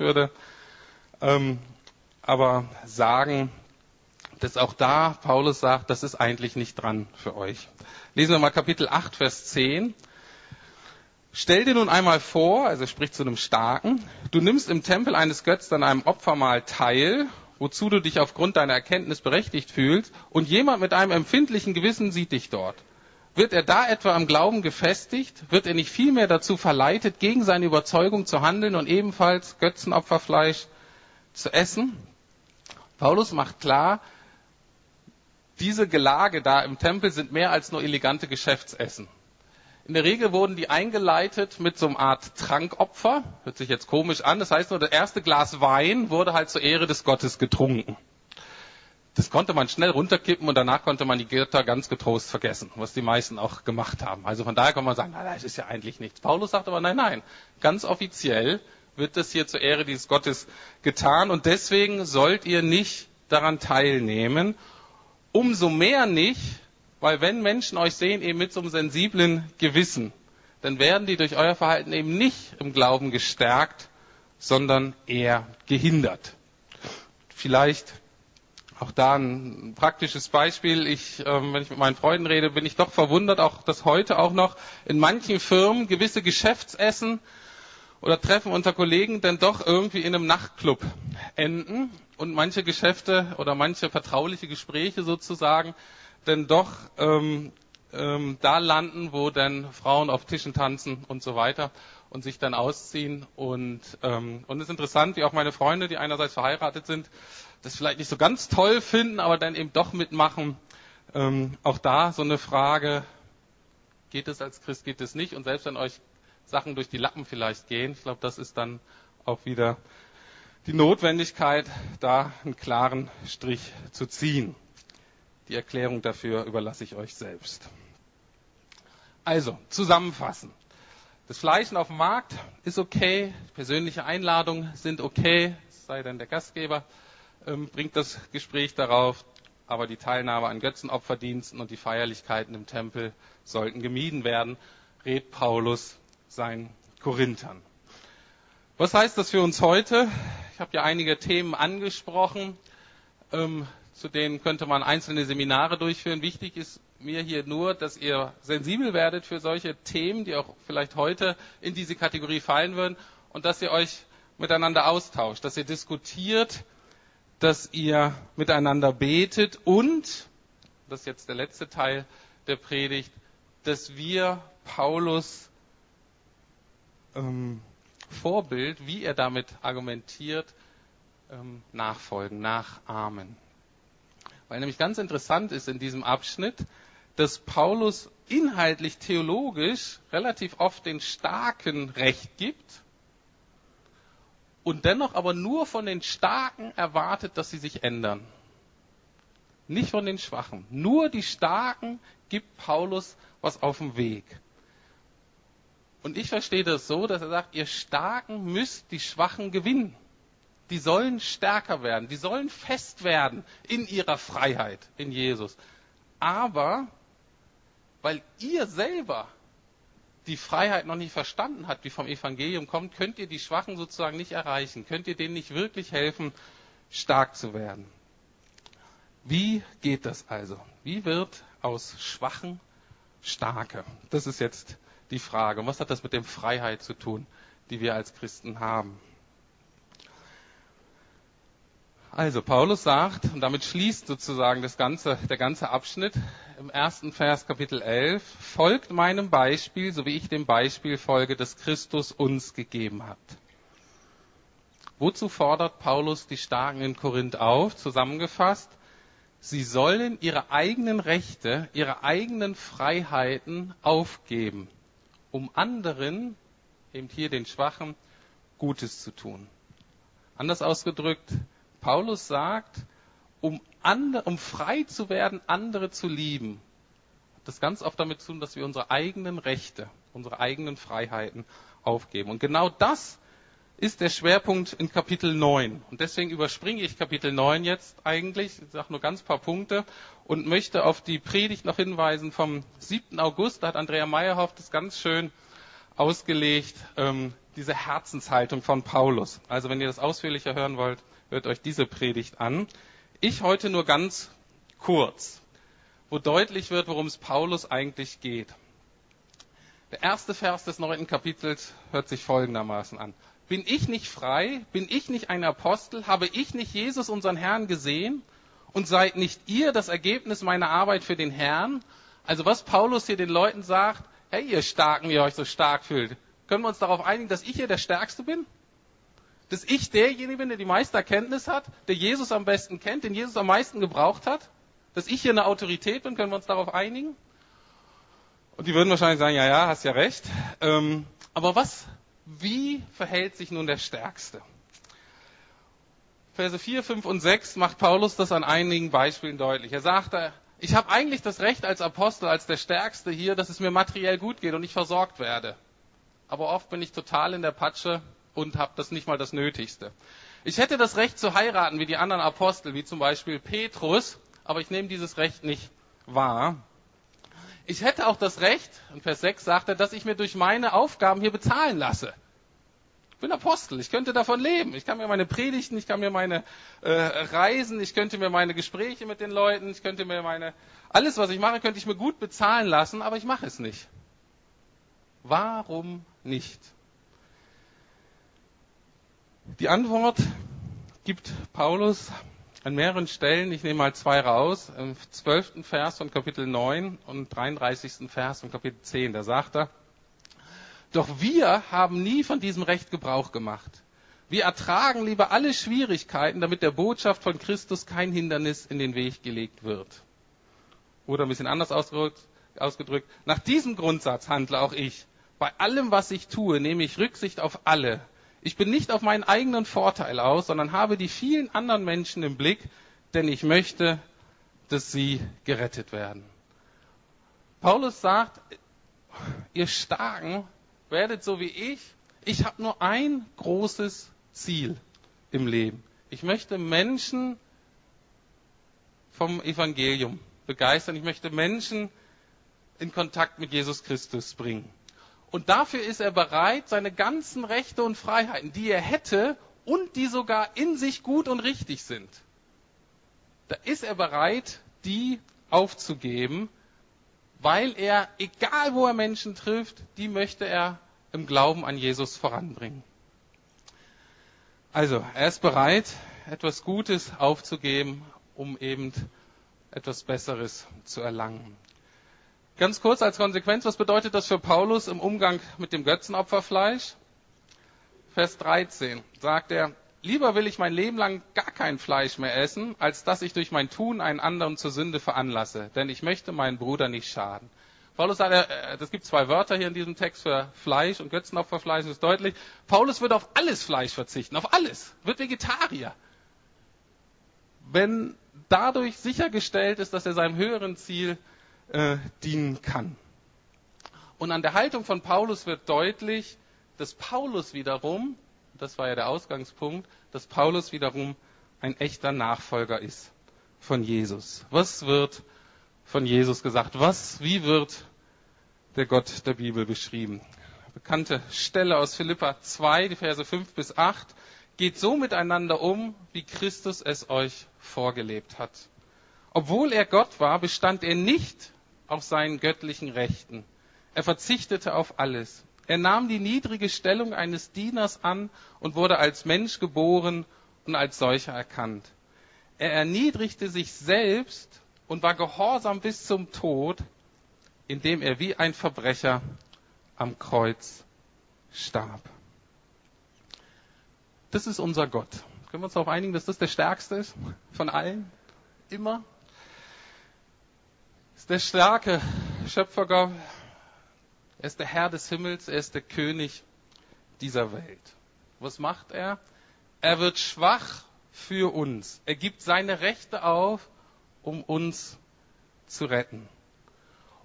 Würde ähm, aber sagen, dass auch da Paulus sagt, das ist eigentlich nicht dran für euch. Lesen wir mal Kapitel 8, Vers 10. Stell dir nun einmal vor, also spricht zu einem Starken, du nimmst im Tempel eines Götz an einem Opfermahl teil, wozu du dich aufgrund deiner Erkenntnis berechtigt fühlst, und jemand mit einem empfindlichen Gewissen sieht dich dort. Wird er da etwa am Glauben gefestigt? Wird er nicht vielmehr dazu verleitet, gegen seine Überzeugung zu handeln und ebenfalls Götzenopferfleisch zu essen? Paulus macht klar, diese Gelage da im Tempel sind mehr als nur elegante Geschäftsessen. In der Regel wurden die eingeleitet mit so einer Art Trankopfer. Hört sich jetzt komisch an. Das heißt nur, das erste Glas Wein wurde halt zur Ehre des Gottes getrunken. Das konnte man schnell runterkippen und danach konnte man die Götter ganz getrost vergessen, was die meisten auch gemacht haben. Also von daher kann man sagen, na, das ist ja eigentlich nichts. Paulus sagt aber nein, nein. Ganz offiziell wird das hier zur Ehre dieses Gottes getan und deswegen sollt ihr nicht daran teilnehmen. Umso mehr nicht, weil wenn Menschen euch sehen eben mit so einem sensiblen Gewissen, dann werden die durch euer Verhalten eben nicht im Glauben gestärkt, sondern eher gehindert. Vielleicht auch da ein praktisches Beispiel. Ich, ähm, wenn ich mit meinen Freunden rede, bin ich doch verwundert, auch dass heute auch noch in manchen Firmen gewisse Geschäftsessen oder Treffen unter Kollegen dann doch irgendwie in einem Nachtclub enden und manche Geschäfte oder manche vertrauliche Gespräche sozusagen denn doch ähm, ähm, da landen, wo dann Frauen auf Tischen tanzen und so weiter und sich dann ausziehen. Und, ähm, und es ist interessant, wie auch meine Freunde, die einerseits verheiratet sind, das vielleicht nicht so ganz toll finden, aber dann eben doch mitmachen. Ähm, auch da so eine Frage, geht es als Christ, geht es nicht? Und selbst wenn euch Sachen durch die Lappen vielleicht gehen, ich glaube, das ist dann auch wieder die Notwendigkeit, da einen klaren Strich zu ziehen. Die Erklärung dafür überlasse ich euch selbst. Also, zusammenfassen. Das Fleischen auf dem Markt ist okay, persönliche Einladungen sind okay, sei denn der Gastgeber ähm, bringt das Gespräch darauf, aber die Teilnahme an Götzenopferdiensten und die Feierlichkeiten im Tempel sollten gemieden werden, rät Paulus seinen Korinthern. Was heißt das für uns heute? Ich habe ja einige Themen angesprochen. Ähm, zu denen könnte man einzelne Seminare durchführen. Wichtig ist mir hier nur, dass ihr sensibel werdet für solche Themen, die auch vielleicht heute in diese Kategorie fallen würden und dass ihr euch miteinander austauscht, dass ihr diskutiert, dass ihr miteinander betet und, das ist jetzt der letzte Teil der Predigt, dass wir Paulus ähm, Vorbild, wie er damit argumentiert, ähm, nachfolgen, nachahmen. Weil nämlich ganz interessant ist in diesem Abschnitt, dass Paulus inhaltlich theologisch relativ oft den Starken Recht gibt und dennoch aber nur von den Starken erwartet, dass sie sich ändern. Nicht von den Schwachen. Nur die Starken gibt Paulus was auf dem Weg. Und ich verstehe das so, dass er sagt, ihr Starken müsst die Schwachen gewinnen die sollen stärker werden, die sollen fest werden in ihrer Freiheit in Jesus. Aber weil ihr selber die Freiheit noch nicht verstanden habt, die vom Evangelium kommt, könnt ihr die Schwachen sozusagen nicht erreichen, könnt ihr denen nicht wirklich helfen, stark zu werden. Wie geht das also? Wie wird aus Schwachen Starke? Das ist jetzt die Frage. Und was hat das mit der Freiheit zu tun, die wir als Christen haben? Also Paulus sagt, und damit schließt sozusagen das ganze, der ganze Abschnitt im ersten Vers Kapitel 11, folgt meinem Beispiel, so wie ich dem Beispiel folge, das Christus uns gegeben hat. Wozu fordert Paulus die Starken in Korinth auf? Zusammengefasst, sie sollen ihre eigenen Rechte, ihre eigenen Freiheiten aufgeben, um anderen, eben hier den Schwachen, Gutes zu tun. Anders ausgedrückt, Paulus sagt, um, andere, um frei zu werden, andere zu lieben, hat das ganz oft damit zu tun, dass wir unsere eigenen Rechte, unsere eigenen Freiheiten aufgeben. Und genau das ist der Schwerpunkt in Kapitel 9. Und deswegen überspringe ich Kapitel 9 jetzt eigentlich, ich sage nur ganz paar Punkte und möchte auf die Predigt noch hinweisen vom 7. August. Da hat Andrea Meyerhoff das ganz schön ausgelegt. Ähm, diese Herzenshaltung von Paulus. Also wenn ihr das ausführlicher hören wollt, hört euch diese Predigt an. Ich heute nur ganz kurz, wo deutlich wird, worum es Paulus eigentlich geht. Der erste Vers des neunten Kapitels hört sich folgendermaßen an. Bin ich nicht frei? Bin ich nicht ein Apostel? Habe ich nicht Jesus, unseren Herrn, gesehen? Und seid nicht ihr das Ergebnis meiner Arbeit für den Herrn? Also was Paulus hier den Leuten sagt, hey ihr Starken, die ihr euch so stark fühlt, können wir uns darauf einigen, dass ich hier der Stärkste bin? Dass ich derjenige bin, der die meiste Erkenntnis hat, der Jesus am besten kennt, den Jesus am meisten gebraucht hat? Dass ich hier eine Autorität bin, können wir uns darauf einigen? Und die würden wahrscheinlich sagen, ja, ja, hast ja recht. Ähm, aber was, wie verhält sich nun der Stärkste? Verse 4, 5 und 6 macht Paulus das an einigen Beispielen deutlich. Er sagt, ich habe eigentlich das Recht als Apostel, als der Stärkste hier, dass es mir materiell gut geht und ich versorgt werde. Aber oft bin ich total in der Patsche und habe das nicht mal das Nötigste. Ich hätte das Recht zu heiraten wie die anderen Apostel, wie zum Beispiel Petrus, aber ich nehme dieses Recht nicht wahr. Ich hätte auch das Recht, in Vers 6 sagt er, dass ich mir durch meine Aufgaben hier bezahlen lasse. Ich bin Apostel, ich könnte davon leben. Ich kann mir meine Predigten, ich kann mir meine äh, Reisen, ich könnte mir meine Gespräche mit den Leuten, ich könnte mir meine, alles was ich mache, könnte ich mir gut bezahlen lassen, aber ich mache es nicht. Warum nicht? Die Antwort gibt Paulus an mehreren Stellen, ich nehme mal zwei raus, im zwölften Vers von Kapitel 9 und 33. Vers von Kapitel 10, da sagt er, doch wir haben nie von diesem Recht Gebrauch gemacht. Wir ertragen lieber alle Schwierigkeiten, damit der Botschaft von Christus kein Hindernis in den Weg gelegt wird. Oder ein bisschen anders ausgedrückt, ausgedrückt nach diesem Grundsatz handle auch ich. Bei allem, was ich tue, nehme ich Rücksicht auf alle, ich bin nicht auf meinen eigenen Vorteil aus, sondern habe die vielen anderen Menschen im Blick, denn ich möchte, dass sie gerettet werden. Paulus sagt, ihr Starken werdet so wie ich. Ich habe nur ein großes Ziel im Leben. Ich möchte Menschen vom Evangelium begeistern. Ich möchte Menschen in Kontakt mit Jesus Christus bringen. Und dafür ist er bereit, seine ganzen Rechte und Freiheiten, die er hätte und die sogar in sich gut und richtig sind, da ist er bereit, die aufzugeben, weil er, egal wo er Menschen trifft, die möchte er im Glauben an Jesus voranbringen. Also, er ist bereit, etwas Gutes aufzugeben, um eben etwas Besseres zu erlangen. Ganz kurz als Konsequenz, was bedeutet das für Paulus im Umgang mit dem Götzenopferfleisch? Vers 13 sagt er, lieber will ich mein Leben lang gar kein Fleisch mehr essen, als dass ich durch mein Tun einen anderen zur Sünde veranlasse, denn ich möchte meinen Bruder nicht schaden. Paulus sagt, äh, das gibt zwei Wörter hier in diesem Text für Fleisch und Götzenopferfleisch, das ist deutlich. Paulus wird auf alles Fleisch verzichten, auf alles, wird Vegetarier. Wenn dadurch sichergestellt ist, dass er seinem höheren Ziel äh, dienen kann. Und an der Haltung von Paulus wird deutlich, dass Paulus wiederum, das war ja der Ausgangspunkt, dass Paulus wiederum ein echter Nachfolger ist von Jesus. Was wird von Jesus gesagt? Was, wie wird der Gott der Bibel beschrieben? Bekannte Stelle aus Philippa 2, die Verse 5 bis 8. Geht so miteinander um, wie Christus es euch vorgelebt hat. Obwohl er Gott war, bestand er nicht auf seinen göttlichen Rechten. Er verzichtete auf alles. Er nahm die niedrige Stellung eines Dieners an und wurde als Mensch geboren und als solcher erkannt. Er erniedrigte sich selbst und war gehorsam bis zum Tod, indem er wie ein Verbrecher am Kreuz starb. Das ist unser Gott. Können wir uns darauf einigen, dass das der stärkste ist von allen? Immer? Ist der starke Schöpfergott. Er ist der Herr des Himmels. Er ist der König dieser Welt. Was macht er? Er wird schwach für uns. Er gibt seine Rechte auf, um uns zu retten.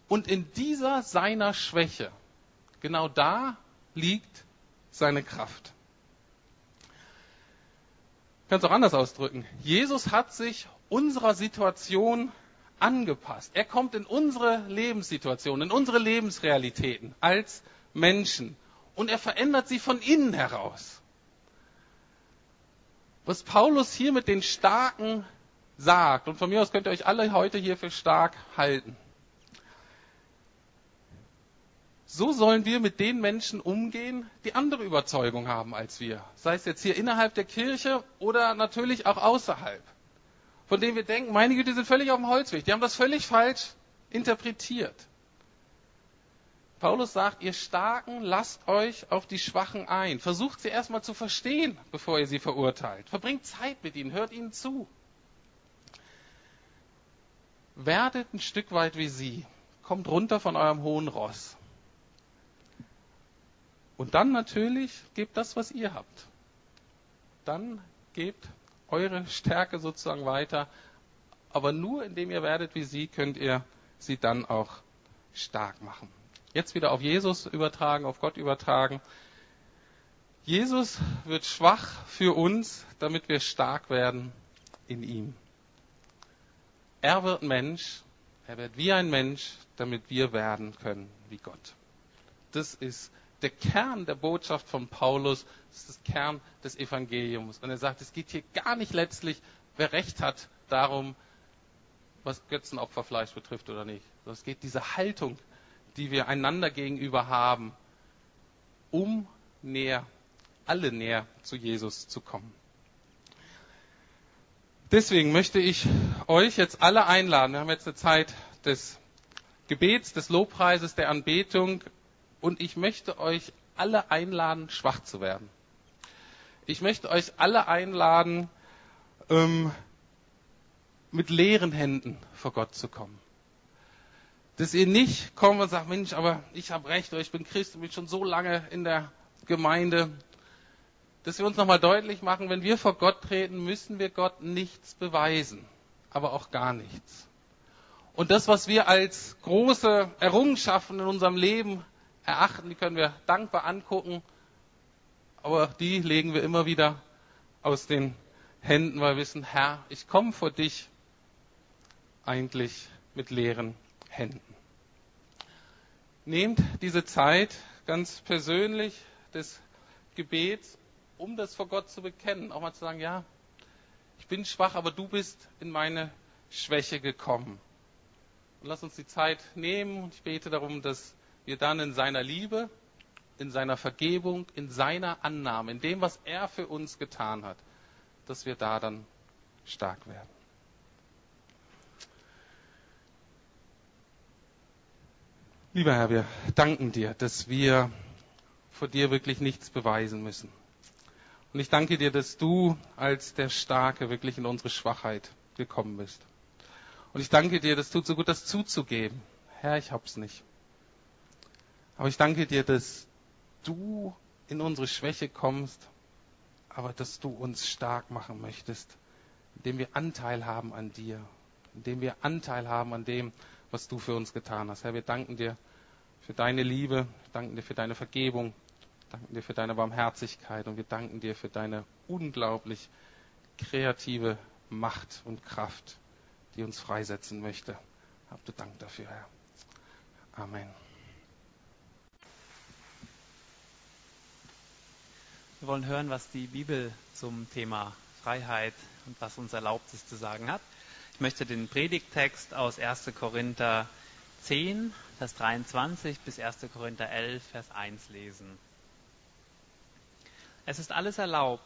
Und in dieser seiner Schwäche, genau da liegt seine Kraft. Ich kann es auch anders ausdrücken. Jesus hat sich unserer Situation angepasst. Er kommt in unsere Lebenssituation, in unsere Lebensrealitäten als Menschen, und er verändert sie von innen heraus. Was Paulus hier mit den Starken sagt, und von mir aus könnt ihr euch alle heute hier für stark halten. So sollen wir mit den Menschen umgehen, die andere Überzeugung haben als wir. Sei es jetzt hier innerhalb der Kirche oder natürlich auch außerhalb. Von denen wir denken, meine Güte, die sind völlig auf dem Holzweg. Die haben das völlig falsch interpretiert. Paulus sagt, ihr Starken, lasst euch auf die Schwachen ein. Versucht sie erstmal zu verstehen, bevor ihr sie verurteilt. Verbringt Zeit mit ihnen, hört ihnen zu. Werdet ein Stück weit wie sie. Kommt runter von eurem hohen Ross. Und dann natürlich gebt das, was ihr habt. Dann gebt eure Stärke sozusagen weiter. Aber nur indem ihr werdet wie sie, könnt ihr sie dann auch stark machen. Jetzt wieder auf Jesus übertragen, auf Gott übertragen. Jesus wird schwach für uns, damit wir stark werden in ihm. Er wird Mensch, er wird wie ein Mensch, damit wir werden können wie Gott. Das ist der Kern der Botschaft von Paulus, das ist der Kern des Evangeliums. Und er sagt, es geht hier gar nicht letztlich, wer Recht hat, darum, was Götzenopferfleisch betrifft oder nicht. Es geht diese Haltung, die wir einander gegenüber haben, um näher, alle näher zu Jesus zu kommen. Deswegen möchte ich euch jetzt alle einladen. Wir haben jetzt eine Zeit des Gebets, des Lobpreises, der Anbetung und ich möchte euch alle einladen, schwach zu werden. Ich möchte euch alle einladen, ähm, mit leeren Händen vor Gott zu kommen. Dass ihr nicht kommt und sagt, Mensch, aber ich habe recht, oder ich bin Christ und bin schon so lange in der Gemeinde. Dass wir uns nochmal deutlich machen, wenn wir vor Gott treten, müssen wir Gott nichts beweisen, aber auch gar nichts. Und das, was wir als große Errungenschaften in unserem Leben erachten, die können wir dankbar angucken, aber die legen wir immer wieder aus den Händen, weil wir wissen, Herr, ich komme vor dich eigentlich mit leeren Händen. Nehmt diese Zeit ganz persönlich des Gebets, um das vor Gott zu bekennen, auch mal zu sagen, ja, ich bin schwach, aber du bist in meine Schwäche gekommen. Und lass uns die Zeit nehmen und ich bete darum, dass wir dann in seiner Liebe, in seiner Vergebung, in seiner Annahme, in dem, was er für uns getan hat, dass wir da dann stark werden. Lieber Herr, wir danken dir, dass wir vor dir wirklich nichts beweisen müssen. Und ich danke dir, dass du als der Starke wirklich in unsere Schwachheit gekommen bist. Und ich danke dir, das tut so gut, das zuzugeben. Herr, ich hab's nicht. Aber ich danke dir, dass du in unsere Schwäche kommst, aber dass du uns stark machen möchtest, indem wir Anteil haben an dir, indem wir Anteil haben an dem, was du für uns getan hast. Herr, wir danken dir für deine Liebe, wir danken dir für deine Vergebung, wir danken dir für deine Barmherzigkeit und wir danken dir für deine unglaublich kreative Macht und Kraft, die uns freisetzen möchte. Hab du Dank dafür, Herr. Amen. Wir wollen hören, was die Bibel zum Thema Freiheit und was uns erlaubt ist zu sagen hat. Ich möchte den Predigttext aus 1. Korinther 10, Vers 23 bis 1. Korinther 11, Vers 1 lesen. Es ist alles erlaubt,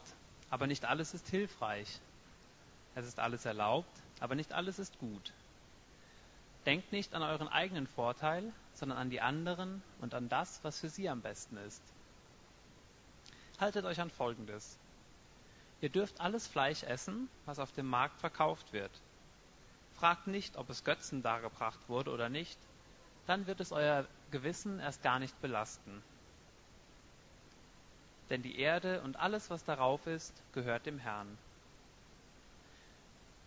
aber nicht alles ist hilfreich. Es ist alles erlaubt, aber nicht alles ist gut. Denkt nicht an euren eigenen Vorteil, sondern an die anderen und an das, was für sie am besten ist. Haltet euch an Folgendes. Ihr dürft alles Fleisch essen, was auf dem Markt verkauft wird. Fragt nicht, ob es Götzen dargebracht wurde oder nicht, dann wird es euer Gewissen erst gar nicht belasten. Denn die Erde und alles, was darauf ist, gehört dem Herrn.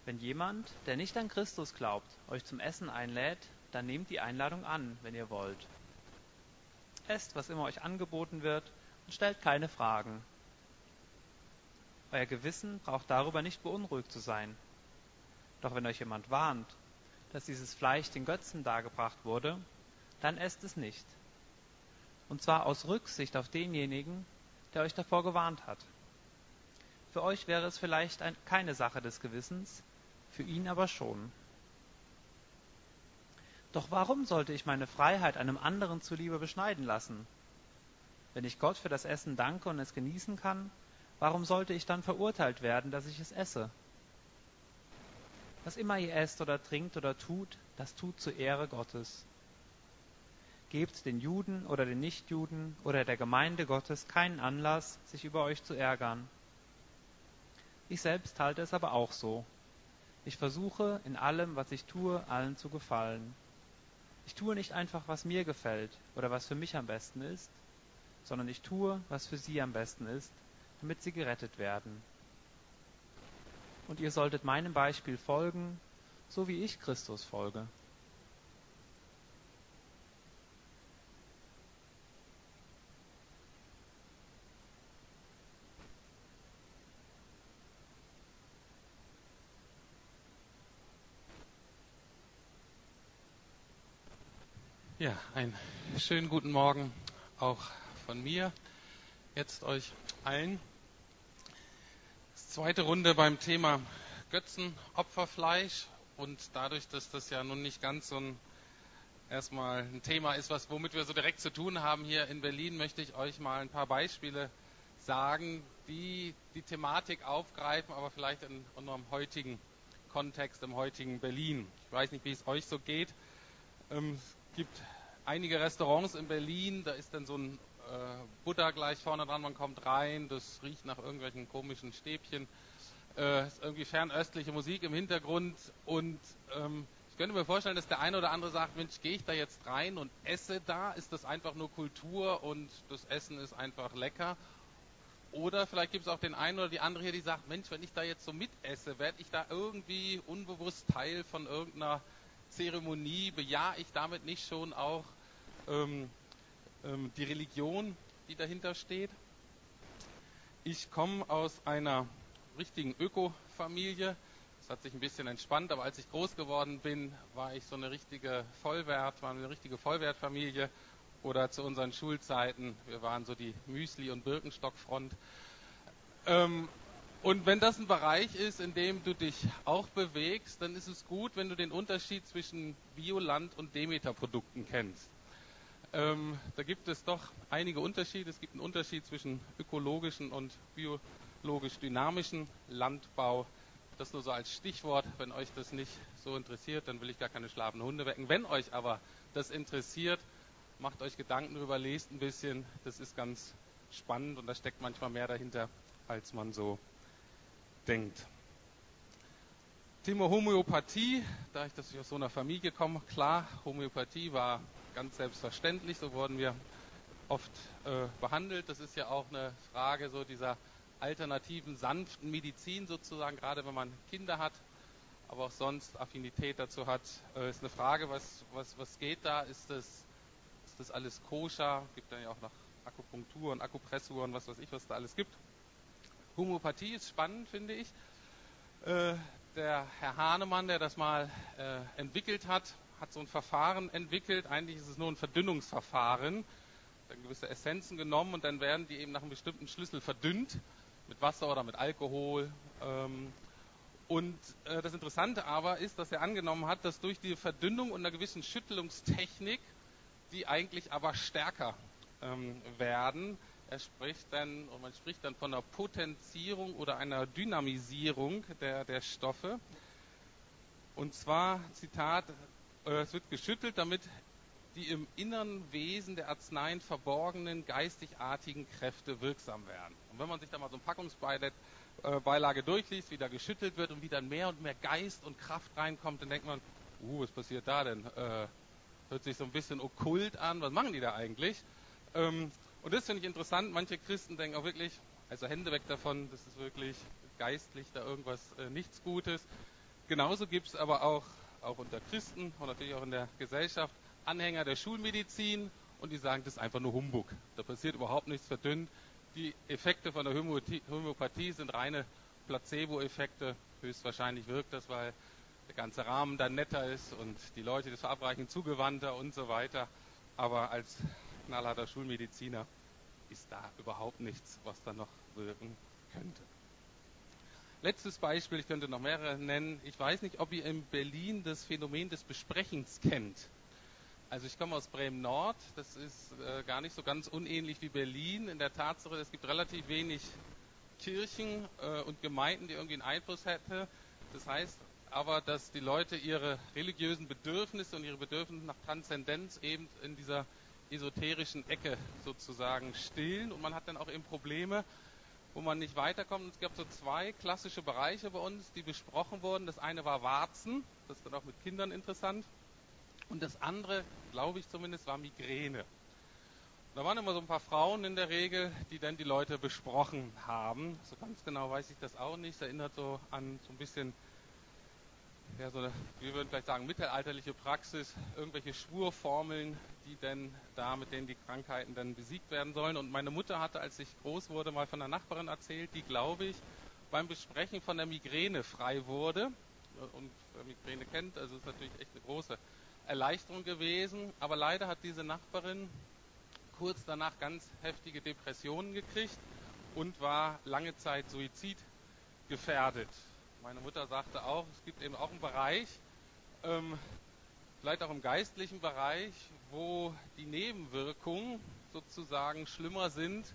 Wenn jemand, der nicht an Christus glaubt, euch zum Essen einlädt, dann nehmt die Einladung an, wenn ihr wollt. Esst, was immer euch angeboten wird, und stellt keine Fragen. Euer Gewissen braucht darüber nicht beunruhigt zu sein. Doch wenn euch jemand warnt, dass dieses Fleisch den Götzen dargebracht wurde, dann esst es nicht. Und zwar aus Rücksicht auf denjenigen, der euch davor gewarnt hat. Für euch wäre es vielleicht ein, keine Sache des Gewissens, für ihn aber schon. Doch warum sollte ich meine Freiheit einem anderen zuliebe beschneiden lassen? Wenn ich Gott für das Essen danke und es genießen kann, warum sollte ich dann verurteilt werden, dass ich es esse? Was immer ihr esst oder trinkt oder tut, das tut zur Ehre Gottes. Gebt den Juden oder den Nichtjuden oder der Gemeinde Gottes keinen Anlass, sich über euch zu ärgern. Ich selbst halte es aber auch so. Ich versuche in allem, was ich tue, allen zu gefallen. Ich tue nicht einfach, was mir gefällt oder was für mich am besten ist, sondern ich tue, was für sie am besten ist, damit sie gerettet werden. Und ihr solltet meinem Beispiel folgen, so wie ich Christus folge. Ja, einen schönen guten Morgen auch von mir, jetzt euch allen. Zweite Runde beim Thema Götzenopferfleisch und dadurch, dass das ja nun nicht ganz so ein erstmal ein Thema ist, was womit wir so direkt zu tun haben hier in Berlin, möchte ich euch mal ein paar Beispiele sagen, die die Thematik aufgreifen, aber vielleicht in unserem heutigen Kontext, im heutigen Berlin. Ich weiß nicht, wie es euch so geht. Ähm, gibt einige Restaurants in Berlin, da ist dann so ein äh, Buddha gleich vorne dran, man kommt rein, das riecht nach irgendwelchen komischen Stäbchen, äh, ist irgendwie fernöstliche Musik im Hintergrund und ähm, ich könnte mir vorstellen, dass der eine oder andere sagt, Mensch, gehe ich da jetzt rein und esse da? Ist das einfach nur Kultur und das Essen ist einfach lecker? Oder vielleicht gibt es auch den einen oder die andere hier, die sagt, Mensch, wenn ich da jetzt so mitesse, werde ich da irgendwie unbewusst Teil von irgendeiner Zeremonie bejahe ich damit nicht schon auch ähm, die Religion, die dahinter steht? Ich komme aus einer richtigen Öko-Familie. Das hat sich ein bisschen entspannt, aber als ich groß geworden bin, war ich so eine richtige Vollwert, war eine richtige Vollwertfamilie. Oder zu unseren Schulzeiten, wir waren so die Müsli- und Birkenstockfront. Ähm, und wenn das ein Bereich ist, in dem du dich auch bewegst, dann ist es gut, wenn du den Unterschied zwischen Bioland und Demeter-Produkten kennst. Ähm, da gibt es doch einige Unterschiede. Es gibt einen Unterschied zwischen ökologischen und biologisch dynamischen Landbau. Das nur so als Stichwort. Wenn euch das nicht so interessiert, dann will ich gar keine schlafenden Hunde wecken. Wenn euch aber das interessiert, macht euch Gedanken darüber, lest ein bisschen. Das ist ganz spannend und da steckt manchmal mehr dahinter, als man so denkt. Thema Homöopathie, da ich das aus so einer Familie komme, klar, Homöopathie war ganz selbstverständlich, so wurden wir oft äh, behandelt. Das ist ja auch eine Frage so dieser alternativen, sanften Medizin sozusagen, gerade wenn man Kinder hat, aber auch sonst Affinität dazu hat, äh, ist eine Frage, was, was, was geht da? Ist das, ist das alles koscher? Gibt dann ja auch noch Akupunktur und Akupressur und was weiß ich, was da alles gibt. Homöopathie ist spannend, finde ich. Äh, der Herr Hahnemann, der das mal äh, entwickelt hat, hat so ein Verfahren entwickelt. Eigentlich ist es nur ein Verdünnungsverfahren. Dann gewisse Essenzen genommen und dann werden die eben nach einem bestimmten Schlüssel verdünnt mit Wasser oder mit Alkohol. Ähm, und äh, das Interessante aber ist, dass er angenommen hat, dass durch die Verdünnung und einer gewissen Schüttelungstechnik die eigentlich aber stärker ähm, werden, er spricht dann, und man spricht dann von einer Potenzierung oder einer Dynamisierung der, der Stoffe. Und zwar, Zitat, es wird geschüttelt, damit die im inneren Wesen der Arzneien verborgenen geistigartigen Kräfte wirksam werden. Und wenn man sich da mal so ein Packungsbeilage äh, durchliest, wie da geschüttelt wird und wie dann mehr und mehr Geist und Kraft reinkommt, dann denkt man, uh, was passiert da denn? Äh, hört sich so ein bisschen okkult an, was machen die da eigentlich? Ähm, und das finde ich interessant. Manche Christen denken auch wirklich, also Hände weg davon, das ist wirklich geistlich da irgendwas äh, nichts Gutes. Genauso gibt es aber auch, auch unter Christen und natürlich auch in der Gesellschaft Anhänger der Schulmedizin und die sagen, das ist einfach nur Humbug. Da passiert überhaupt nichts verdünnt. Die Effekte von der Homöopathie sind reine Placebo-Effekte. Höchstwahrscheinlich wirkt das, weil der ganze Rahmen dann netter ist und die Leute, das verabreichen, zugewandter und so weiter. Aber als knallharter Schulmediziner ist da überhaupt nichts, was da noch wirken könnte. Letztes Beispiel, ich könnte noch mehrere nennen. Ich weiß nicht, ob ihr in Berlin das Phänomen des Besprechens kennt. Also ich komme aus Bremen-Nord, das ist äh, gar nicht so ganz unähnlich wie Berlin in der Tatsache, es gibt relativ wenig Kirchen äh, und Gemeinden, die irgendwie einen Einfluss hätten. Das heißt aber, dass die Leute ihre religiösen Bedürfnisse und ihre Bedürfnisse nach Transzendenz eben in dieser esoterischen Ecke sozusagen stillen und man hat dann auch eben Probleme, wo man nicht weiterkommt. Und es gab so zwei klassische Bereiche bei uns, die besprochen wurden. Das eine war Warzen, das ist dann auch mit Kindern interessant. Und das andere, glaube ich zumindest, war Migräne. Da waren immer so ein paar Frauen in der Regel, die dann die Leute besprochen haben. So ganz genau weiß ich das auch nicht. Es erinnert so an so ein bisschen, ja, so eine, wir würden vielleicht sagen, mittelalterliche Praxis, irgendwelche Schwurformeln, die dann da, mit denen die Krankheiten dann besiegt werden sollen. Und meine Mutter hatte, als ich groß wurde, mal von einer Nachbarin erzählt, die, glaube ich, beim Besprechen von der Migräne frei wurde. Und wer Migräne kennt, also ist natürlich echt eine große Erleichterung gewesen. Aber leider hat diese Nachbarin kurz danach ganz heftige Depressionen gekriegt und war lange Zeit suizidgefährdet. Meine Mutter sagte auch, es gibt eben auch einen Bereich, ähm, vielleicht auch im geistlichen Bereich, wo die Nebenwirkungen sozusagen schlimmer sind,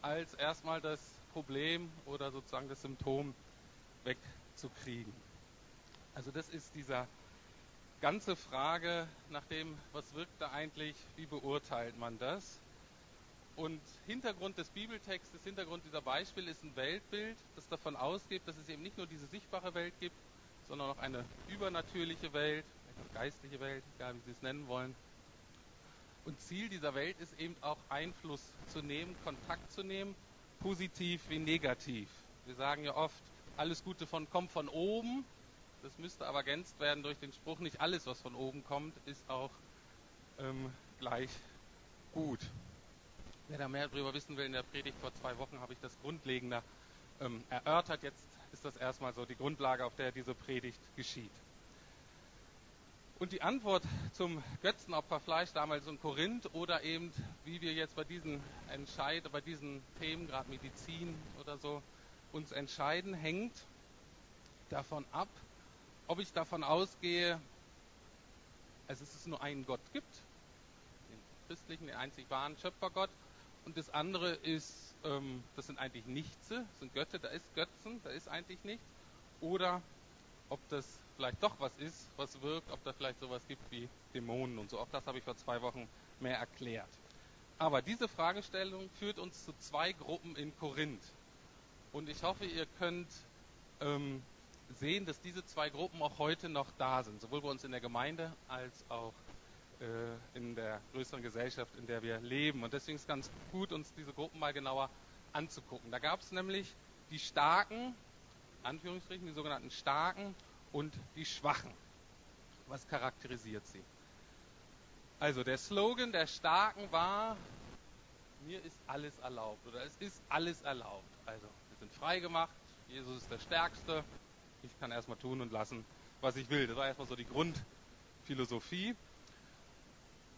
als erstmal das Problem oder sozusagen das Symptom wegzukriegen. Also das ist dieser ganze Frage nach dem, was wirkt da eigentlich, wie beurteilt man das? Und Hintergrund des Bibeltextes, Hintergrund dieser Beispiele ist ein Weltbild, das davon ausgeht, dass es eben nicht nur diese sichtbare Welt gibt, sondern auch eine übernatürliche Welt, eine geistliche Welt, egal wie Sie es nennen wollen. Und Ziel dieser Welt ist eben auch Einfluss zu nehmen, Kontakt zu nehmen, positiv wie negativ. Wir sagen ja oft, alles Gute von kommt von oben, das müsste aber ergänzt werden durch den Spruch, nicht alles, was von oben kommt, ist auch ähm, gleich gut. Wer da mehr darüber wissen will, in der Predigt vor zwei Wochen habe ich das Grundlegende ähm, erörtert. Jetzt ist das erstmal so die Grundlage, auf der diese Predigt geschieht. Und die Antwort zum Götzenopferfleisch damals in Korinth oder eben, wie wir jetzt bei diesen Entscheid bei diesen Themen, gerade Medizin oder so, uns entscheiden, hängt davon ab, ob ich davon ausgehe, dass es nur einen Gott gibt, den christlichen, den einzig wahren Schöpfergott, und das andere ist, ähm, das sind eigentlich nichts, das sind Götter, da ist Götzen, da ist eigentlich nichts, oder ob das vielleicht doch was ist, was wirkt, ob da vielleicht sowas gibt wie Dämonen und so. Auch das habe ich vor zwei Wochen mehr erklärt. Aber diese Fragestellung führt uns zu zwei Gruppen in Korinth. Und ich hoffe, ihr könnt ähm, sehen, dass diese zwei Gruppen auch heute noch da sind, sowohl bei uns in der Gemeinde als auch in der größeren Gesellschaft, in der wir leben. Und deswegen ist es ganz gut, uns diese Gruppen mal genauer anzugucken. Da gab es nämlich die Starken, Anführungsstrichen, die sogenannten Starken und die Schwachen. Was charakterisiert sie? Also der Slogan der Starken war, mir ist alles erlaubt oder es ist alles erlaubt. Also wir sind frei gemacht, Jesus ist der Stärkste, ich kann erstmal tun und lassen, was ich will. Das war erstmal so die Grundphilosophie.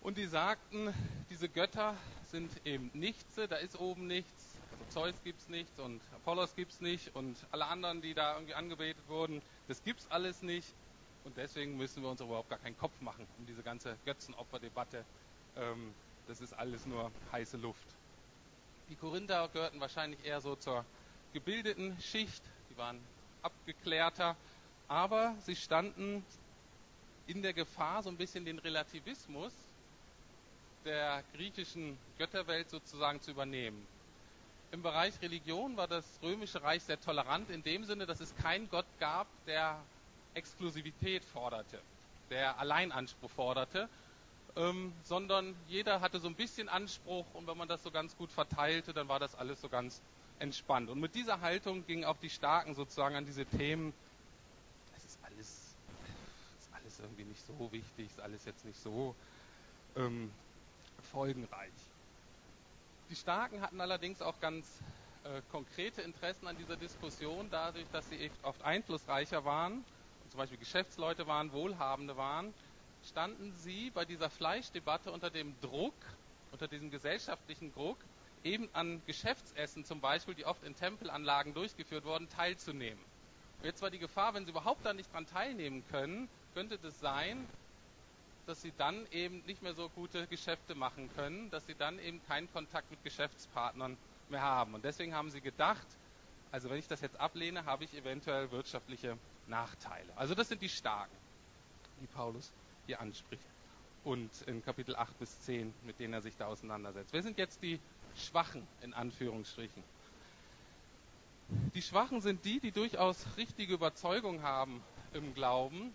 Und die sagten, diese Götter sind eben nichts, da ist oben nichts, also Zeus gibt's nichts und Apollos gibt's nicht und alle anderen, die da irgendwie angebetet wurden, das gibt's alles nicht. Und deswegen müssen wir uns überhaupt gar keinen Kopf machen um diese ganze Götzenopferdebatte. Ähm, das ist alles nur heiße Luft. Die Korinther gehörten wahrscheinlich eher so zur gebildeten Schicht. Die waren abgeklärter, aber sie standen in der Gefahr, so ein bisschen den Relativismus der griechischen Götterwelt sozusagen zu übernehmen. Im Bereich Religion war das römische Reich sehr tolerant in dem Sinne, dass es keinen Gott gab, der Exklusivität forderte, der Alleinanspruch forderte, ähm, sondern jeder hatte so ein bisschen Anspruch und wenn man das so ganz gut verteilte, dann war das alles so ganz entspannt. Und mit dieser Haltung gingen auch die Starken sozusagen an diese Themen. Es ist alles, ist alles irgendwie nicht so wichtig, ist alles jetzt nicht so ähm, folgenreich. Die Starken hatten allerdings auch ganz äh, konkrete Interessen an dieser Diskussion, dadurch, dass sie oft einflussreicher waren, zum Beispiel Geschäftsleute waren, Wohlhabende waren, standen sie bei dieser Fleischdebatte unter dem Druck, unter diesem gesellschaftlichen Druck, eben an Geschäftsessen zum Beispiel, die oft in Tempelanlagen durchgeführt wurden, teilzunehmen. Jetzt war die Gefahr, wenn sie überhaupt da nicht dran teilnehmen können, könnte das sein, dass sie dann eben nicht mehr so gute Geschäfte machen können, dass sie dann eben keinen Kontakt mit Geschäftspartnern mehr haben. Und deswegen haben sie gedacht, also wenn ich das jetzt ablehne, habe ich eventuell wirtschaftliche Nachteile. Also das sind die Starken, die Paulus hier anspricht. Und in Kapitel 8 bis 10, mit denen er sich da auseinandersetzt. Wer sind jetzt die Schwachen in Anführungsstrichen? Die Schwachen sind die, die durchaus richtige Überzeugung haben im Glauben,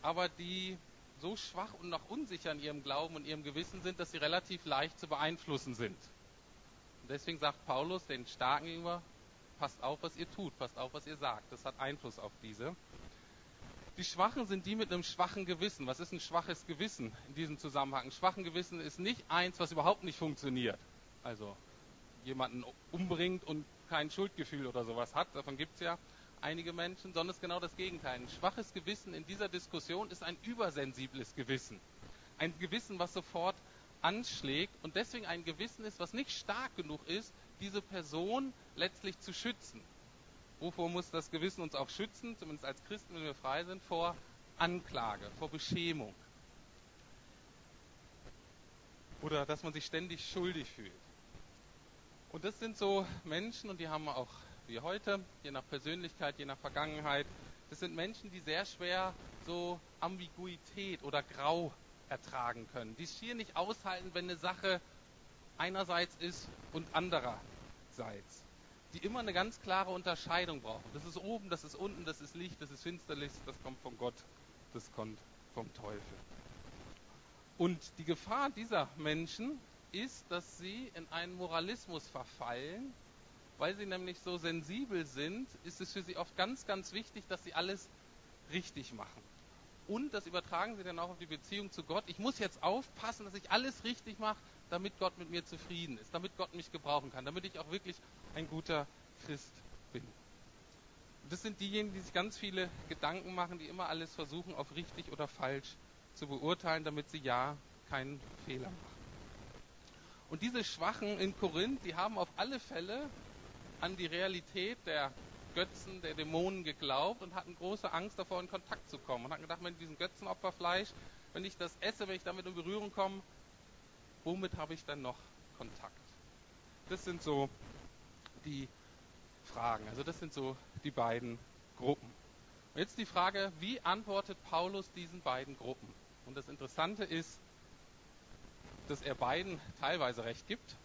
aber die so schwach und noch unsicher in ihrem Glauben und ihrem Gewissen sind, dass sie relativ leicht zu beeinflussen sind. Und deswegen sagt Paulus den Starken gegenüber, passt auf, was ihr tut, passt auf, was ihr sagt. Das hat Einfluss auf diese. Die Schwachen sind die mit einem schwachen Gewissen. Was ist ein schwaches Gewissen in diesem Zusammenhang? Ein schwachen Gewissen ist nicht eins, was überhaupt nicht funktioniert. Also jemanden umbringt und kein Schuldgefühl oder sowas hat. Davon gibt es ja einige Menschen, sondern es ist genau das Gegenteil. Ein schwaches Gewissen in dieser Diskussion ist ein übersensibles Gewissen. Ein Gewissen, was sofort anschlägt und deswegen ein Gewissen ist, was nicht stark genug ist, diese Person letztlich zu schützen. Wovor muss das Gewissen uns auch schützen, zumindest als Christen, wenn wir frei sind, vor Anklage, vor Beschämung. Oder dass man sich ständig schuldig fühlt. Und das sind so Menschen, und die haben auch wie heute, je nach Persönlichkeit, je nach Vergangenheit. Das sind Menschen, die sehr schwer so Ambiguität oder Grau ertragen können. Die schier nicht aushalten, wenn eine Sache einerseits ist und andererseits. Die immer eine ganz klare Unterscheidung brauchen. Das ist oben, das ist unten, das ist Licht, das ist Finsterlicht, das kommt von Gott, das kommt vom Teufel. Und die Gefahr dieser Menschen ist, dass sie in einen Moralismus verfallen, weil sie nämlich so sensibel sind, ist es für sie oft ganz, ganz wichtig, dass sie alles richtig machen. Und das übertragen sie dann auch auf die Beziehung zu Gott. Ich muss jetzt aufpassen, dass ich alles richtig mache, damit Gott mit mir zufrieden ist, damit Gott mich gebrauchen kann, damit ich auch wirklich ein guter Christ bin. Das sind diejenigen, die sich ganz viele Gedanken machen, die immer alles versuchen, auf richtig oder falsch zu beurteilen, damit sie ja keinen Fehler machen. Und diese Schwachen in Korinth, die haben auf alle Fälle an die Realität der Götzen, der Dämonen geglaubt und hatten große Angst davor, in Kontakt zu kommen. Und hatten gedacht, wenn diesen Götzenopferfleisch, wenn ich das esse, wenn ich damit in Berührung komme, womit habe ich dann noch Kontakt? Das sind so die Fragen. Also das sind so die beiden Gruppen. Und jetzt die Frage, wie antwortet Paulus diesen beiden Gruppen? Und das Interessante ist, dass er beiden teilweise recht gibt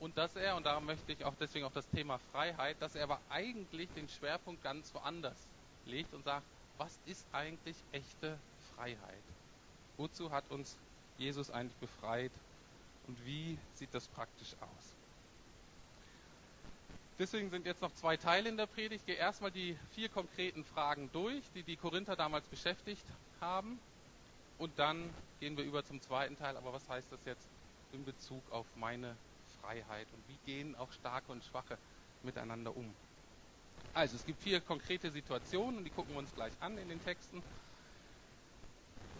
und dass er, und darum möchte ich auch deswegen auch das Thema Freiheit, dass er aber eigentlich den Schwerpunkt ganz woanders legt und sagt, was ist eigentlich echte Freiheit? Wozu hat uns Jesus eigentlich befreit und wie sieht das praktisch aus? Deswegen sind jetzt noch zwei Teile in der Predigt. Ich gehe erstmal die vier konkreten Fragen durch, die die Korinther damals beschäftigt haben. Und dann gehen wir über zum zweiten Teil. Aber was heißt das jetzt in Bezug auf meine Freiheit und wie gehen auch starke und schwache miteinander um. Also es gibt vier konkrete Situationen und die gucken wir uns gleich an in den Texten.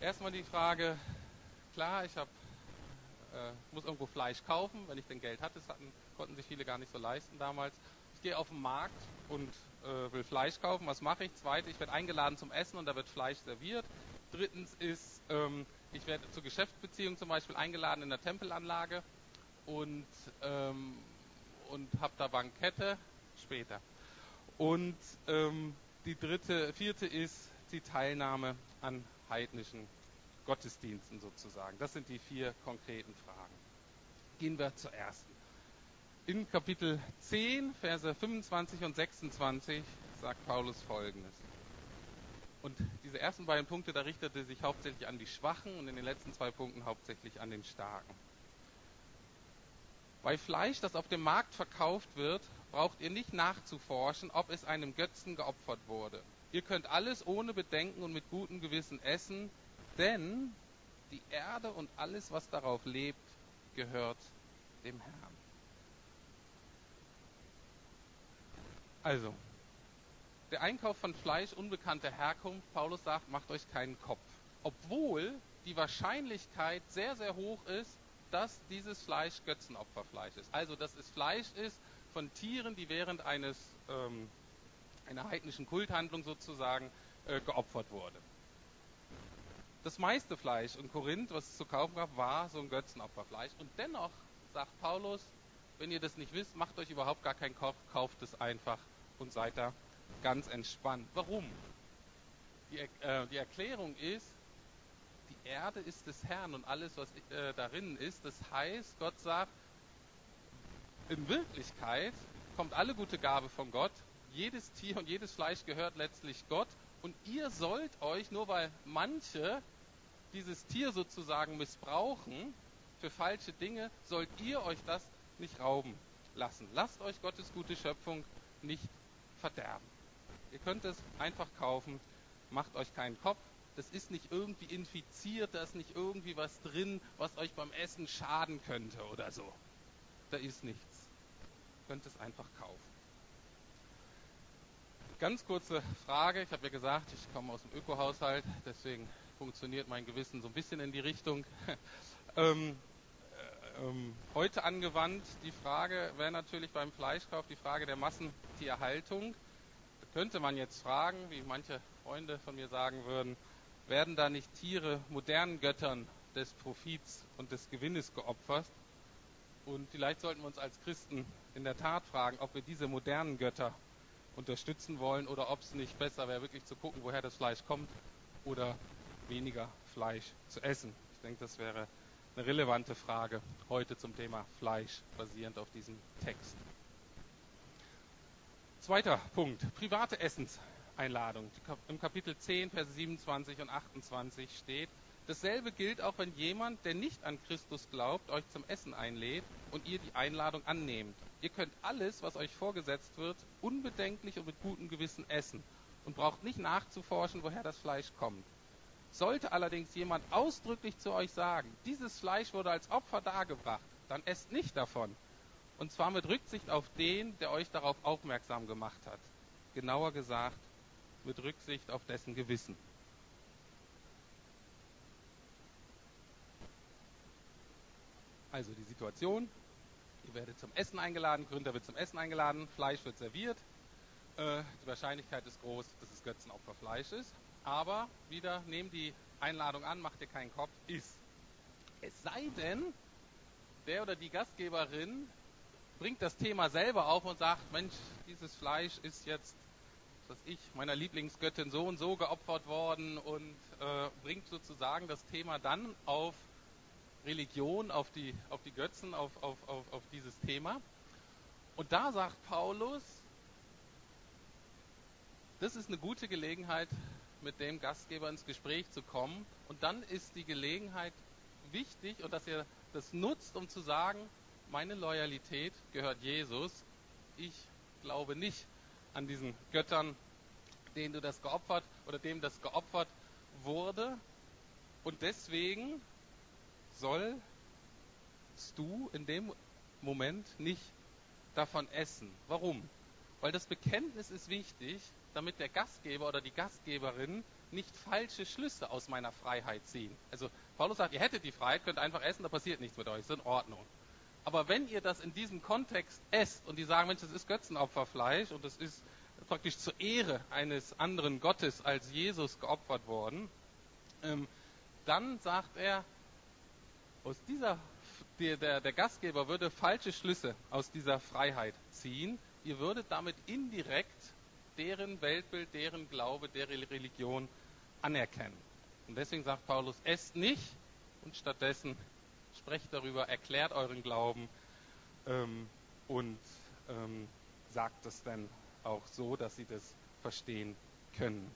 Erstmal die Frage, klar, ich hab, äh, muss irgendwo Fleisch kaufen, wenn ich denn Geld hatte, das hatten, konnten sich viele gar nicht so leisten damals. Ich gehe auf den Markt und äh, will Fleisch kaufen, was mache ich? Zweitens, ich werde eingeladen zum Essen und da wird Fleisch serviert. Drittens ist, ähm, ich werde zur Geschäftsbeziehung zum Beispiel eingeladen in der Tempelanlage und, ähm, und habe da Bankette später. Und ähm, die dritte, vierte ist die Teilnahme an heidnischen Gottesdiensten sozusagen. Das sind die vier konkreten Fragen. Gehen wir zur ersten. In Kapitel 10, Verse 25 und 26 sagt Paulus folgendes. Und diese ersten beiden Punkte, da richtete sich hauptsächlich an die Schwachen und in den letzten zwei Punkten hauptsächlich an den Starken. Bei Fleisch, das auf dem Markt verkauft wird, braucht ihr nicht nachzuforschen, ob es einem Götzen geopfert wurde. Ihr könnt alles ohne Bedenken und mit gutem Gewissen essen, denn die Erde und alles, was darauf lebt, gehört dem Herrn. Also, der Einkauf von Fleisch unbekannter Herkunft, Paulus sagt, macht euch keinen Kopf. Obwohl die Wahrscheinlichkeit sehr, sehr hoch ist, dass dieses Fleisch Götzenopferfleisch ist. Also, dass es Fleisch ist von Tieren, die während eines, ähm, einer heidnischen Kulthandlung sozusagen äh, geopfert wurde. Das meiste Fleisch in Korinth, was es zu kaufen gab, war so ein Götzenopferfleisch. Und dennoch sagt Paulus, wenn ihr das nicht wisst, macht euch überhaupt gar keinen Kopf, kauft es einfach und seid da ganz entspannt. Warum? Die, äh, die Erklärung ist, Erde ist des Herrn und alles, was äh, darin ist. Das heißt, Gott sagt, in Wirklichkeit kommt alle gute Gabe von Gott. Jedes Tier und jedes Fleisch gehört letztlich Gott. Und ihr sollt euch, nur weil manche dieses Tier sozusagen missbrauchen für falsche Dinge, sollt ihr euch das nicht rauben lassen. Lasst euch Gottes gute Schöpfung nicht verderben. Ihr könnt es einfach kaufen, macht euch keinen Kopf. Das ist nicht irgendwie infiziert, da ist nicht irgendwie was drin, was euch beim Essen schaden könnte oder so. Da ist nichts. Ihr könnt es einfach kaufen. Ganz kurze Frage. Ich habe ja gesagt, ich komme aus dem Ökohaushalt, deswegen funktioniert mein Gewissen so ein bisschen in die Richtung. ähm, ähm, heute angewandt, die Frage wäre natürlich beim Fleischkauf die Frage der Massentierhaltung. Da könnte man jetzt fragen, wie manche Freunde von mir sagen würden, werden da nicht Tiere modernen Göttern des Profits und des Gewinnes geopfert? Und vielleicht sollten wir uns als Christen in der Tat fragen, ob wir diese modernen Götter unterstützen wollen oder ob es nicht besser wäre, wirklich zu gucken, woher das Fleisch kommt oder weniger Fleisch zu essen. Ich denke, das wäre eine relevante Frage heute zum Thema Fleisch, basierend auf diesem Text. Zweiter Punkt, private Essenseinladung. Im Kapitel 10, Verse 27 und 28 steht, dasselbe gilt auch, wenn jemand, der nicht an Christus glaubt, euch zum Essen einlädt und ihr die Einladung annehmt. Ihr könnt alles, was euch vorgesetzt wird, unbedenklich und mit gutem Gewissen essen und braucht nicht nachzuforschen, woher das Fleisch kommt. Sollte allerdings jemand ausdrücklich zu euch sagen, dieses Fleisch wurde als Opfer dargebracht, dann esst nicht davon. Und zwar mit Rücksicht auf den, der euch darauf aufmerksam gemacht hat. Genauer gesagt, mit Rücksicht auf dessen Gewissen. Also die Situation, ihr werdet zum Essen eingeladen, Gründer wird zum Essen eingeladen, Fleisch wird serviert. Äh, die Wahrscheinlichkeit ist groß, dass es Götzenopferfleisch ist aber wieder nehmt die Einladung an, macht dir keinen Kopf, isst. Es sei denn, der oder die Gastgeberin bringt das Thema selber auf und sagt, Mensch, dieses Fleisch ist jetzt, was ich, meiner Lieblingsgöttin so und so geopfert worden und äh, bringt sozusagen das Thema dann auf Religion, auf die, auf die Götzen, auf, auf, auf, auf dieses Thema. Und da sagt Paulus, das ist eine gute Gelegenheit, mit dem Gastgeber ins Gespräch zu kommen. Und dann ist die Gelegenheit wichtig und dass ihr das nutzt, um zu sagen, meine Loyalität gehört Jesus. Ich glaube nicht an diesen Göttern, denen du das geopfert oder dem das geopfert wurde. Und deswegen sollst du in dem Moment nicht davon essen. Warum? Weil das Bekenntnis ist wichtig, damit der Gastgeber oder die Gastgeberin nicht falsche Schlüsse aus meiner Freiheit ziehen. Also Paulus sagt, ihr hättet die Freiheit, könnt einfach essen, da passiert nichts mit euch, ist in Ordnung. Aber wenn ihr das in diesem Kontext esst und die sagen, Mensch, das ist Götzenopferfleisch und das ist praktisch zur Ehre eines anderen Gottes als Jesus geopfert worden, ähm, dann sagt er, aus dieser, der, der, der Gastgeber würde falsche Schlüsse aus dieser Freiheit ziehen. Ihr würdet damit indirekt deren Weltbild, deren Glaube, deren Religion anerkennen. Und deswegen sagt Paulus, esst nicht und stattdessen sprecht darüber, erklärt euren Glauben ähm, und ähm, sagt es dann auch so, dass sie das verstehen können.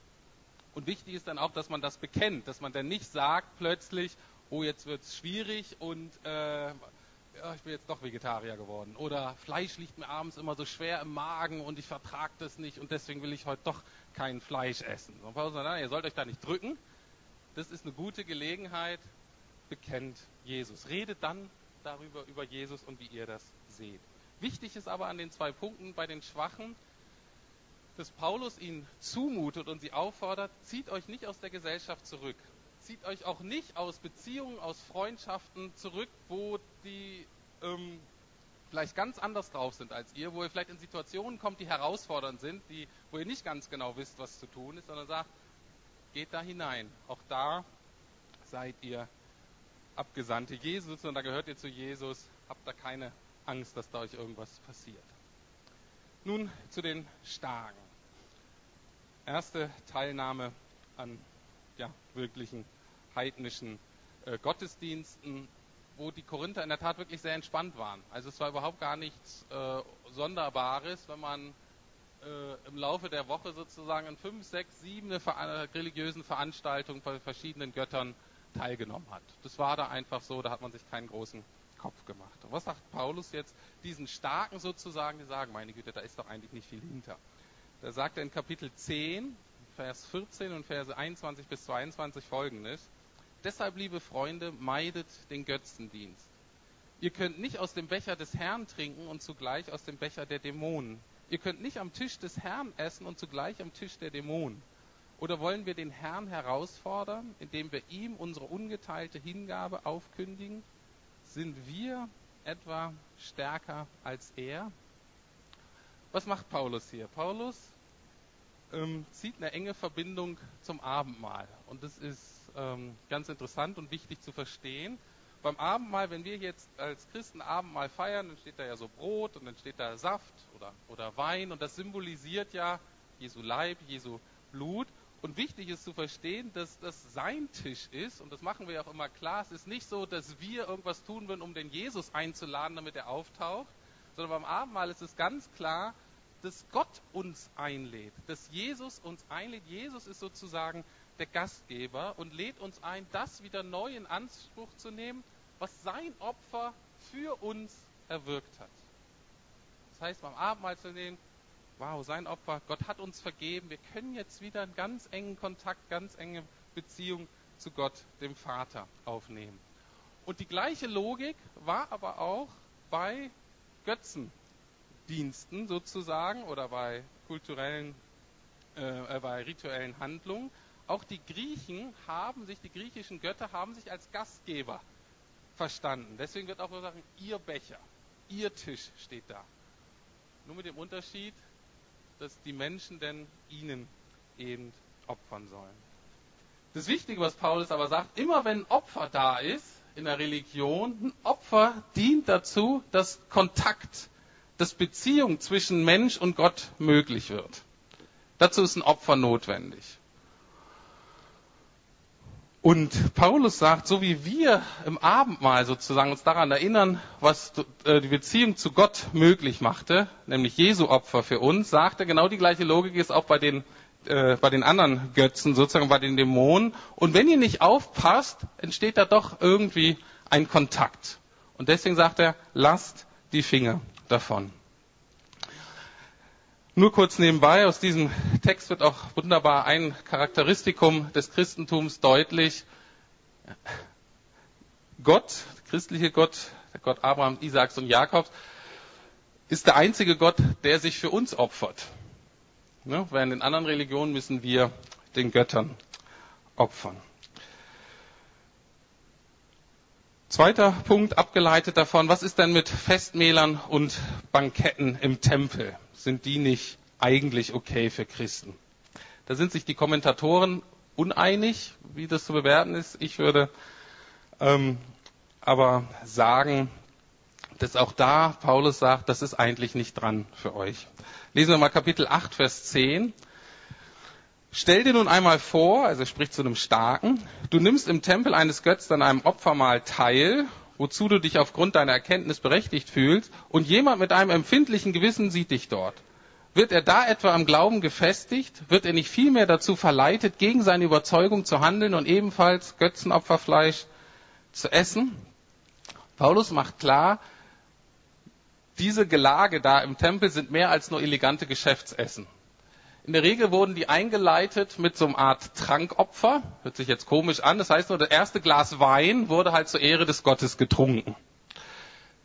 Und wichtig ist dann auch, dass man das bekennt, dass man dann nicht sagt plötzlich, oh, jetzt wird es schwierig und äh, ja, ich bin jetzt doch Vegetarier geworden. Oder Fleisch liegt mir abends immer so schwer im Magen und ich vertrage das nicht und deswegen will ich heute doch kein Fleisch essen. Ihr sollt euch da nicht drücken. Das ist eine gute Gelegenheit. Bekennt Jesus. Redet dann darüber, über Jesus und wie ihr das seht. Wichtig ist aber an den zwei Punkten bei den Schwachen, dass Paulus ihnen zumutet und sie auffordert, zieht euch nicht aus der Gesellschaft zurück. Zieht euch auch nicht aus Beziehungen, aus Freundschaften zurück, wo die ähm, vielleicht ganz anders drauf sind als ihr, wo ihr vielleicht in Situationen kommt, die herausfordernd sind, die, wo ihr nicht ganz genau wisst, was zu tun ist, sondern sagt, geht da hinein. Auch da seid ihr Abgesandte Jesus und da gehört ihr zu Jesus. Habt da keine Angst, dass da euch irgendwas passiert. Nun zu den Starken. Erste Teilnahme an ja, wirklichen heidnischen äh, Gottesdiensten, wo die Korinther in der Tat wirklich sehr entspannt waren. Also es war überhaupt gar nichts äh, Sonderbares, wenn man äh, im Laufe der Woche sozusagen an fünf, sechs, sieben religiösen Veranstaltungen bei verschiedenen Göttern teilgenommen hat. Das war da einfach so, da hat man sich keinen großen Kopf gemacht. Und was sagt Paulus jetzt diesen Starken sozusagen, die sagen, meine Güte, da ist doch eigentlich nicht viel hinter. Da sagt er in Kapitel 10, Vers 14 und Verse 21 bis 22 folgendes. Deshalb, liebe Freunde, meidet den Götzendienst. Ihr könnt nicht aus dem Becher des Herrn trinken und zugleich aus dem Becher der Dämonen. Ihr könnt nicht am Tisch des Herrn essen und zugleich am Tisch der Dämonen. Oder wollen wir den Herrn herausfordern, indem wir ihm unsere ungeteilte Hingabe aufkündigen? Sind wir etwa stärker als er? Was macht Paulus hier? Paulus ähm, zieht eine enge Verbindung zum Abendmahl. Und das ist ähm, ganz interessant und wichtig zu verstehen. Beim Abendmahl, wenn wir jetzt als Christen Abendmahl feiern, dann steht da ja so Brot und dann steht da Saft oder, oder Wein und das symbolisiert ja Jesu Leib, Jesu Blut. Und wichtig ist zu verstehen, dass das sein Tisch ist. Und das machen wir ja auch immer klar. Es ist nicht so, dass wir irgendwas tun würden, um den Jesus einzuladen, damit er auftaucht. Sondern beim Abendmahl ist es ganz klar, dass Gott uns einlädt. Dass Jesus uns einlädt. Jesus ist sozusagen der Gastgeber und lädt uns ein, das wieder neu in Anspruch zu nehmen, was sein Opfer für uns erwirkt hat. Das heißt, beim Abendmahl zu nehmen, wow, sein Opfer, Gott hat uns vergeben, wir können jetzt wieder einen ganz engen Kontakt, ganz enge Beziehung zu Gott, dem Vater, aufnehmen. Und die gleiche Logik war aber auch bei Götzendiensten sozusagen oder bei kulturellen, äh, äh, bei rituellen Handlungen. Auch die Griechen haben sich, die griechischen Götter haben sich als Gastgeber verstanden. Deswegen wird auch sagen, ihr Becher, ihr Tisch steht da. Nur mit dem Unterschied, dass die Menschen denn ihnen eben opfern sollen. Das Wichtige, was Paulus aber sagt, immer wenn ein Opfer da ist in der Religion, ein Opfer dient dazu, dass Kontakt, dass Beziehung zwischen Mensch und Gott möglich wird. Dazu ist ein Opfer notwendig. Und Paulus sagt, so wie wir im Abendmahl sozusagen uns daran erinnern, was äh, die Beziehung zu Gott möglich machte, nämlich Jesu Opfer für uns, sagt er, genau die gleiche Logik ist auch bei den, äh, bei den anderen Götzen, sozusagen bei den Dämonen. Und wenn ihr nicht aufpasst, entsteht da doch irgendwie ein Kontakt. Und deswegen sagt er, lasst die Finger davon. Nur kurz nebenbei, aus diesem Text wird auch wunderbar ein Charakteristikum des Christentums deutlich. Gott, der christliche Gott, der Gott Abrahams, Isaaks und Jakobs, ist der einzige Gott, der sich für uns opfert. Ne? Während in anderen Religionen müssen wir den Göttern opfern. Zweiter Punkt abgeleitet davon, was ist denn mit Festmählern und Banketten im Tempel? Sind die nicht eigentlich okay für Christen? Da sind sich die Kommentatoren uneinig, wie das zu bewerten ist. Ich würde ähm, aber sagen, dass auch da Paulus sagt, das ist eigentlich nicht dran für euch. Lesen wir mal Kapitel 8, Vers 10. Stell dir nun einmal vor, also spricht zu einem Starken, du nimmst im Tempel eines Götzen an einem Opfermahl teil, wozu du dich aufgrund deiner Erkenntnis berechtigt fühlst, und jemand mit einem empfindlichen Gewissen sieht dich dort. Wird er da etwa am Glauben gefestigt? Wird er nicht vielmehr dazu verleitet, gegen seine Überzeugung zu handeln und ebenfalls Götzenopferfleisch zu essen? Paulus macht klar, diese Gelage da im Tempel sind mehr als nur elegante Geschäftsessen. In der Regel wurden die eingeleitet mit so einer Art Trankopfer. Hört sich jetzt komisch an. Das heißt nur, das erste Glas Wein wurde halt zur Ehre des Gottes getrunken.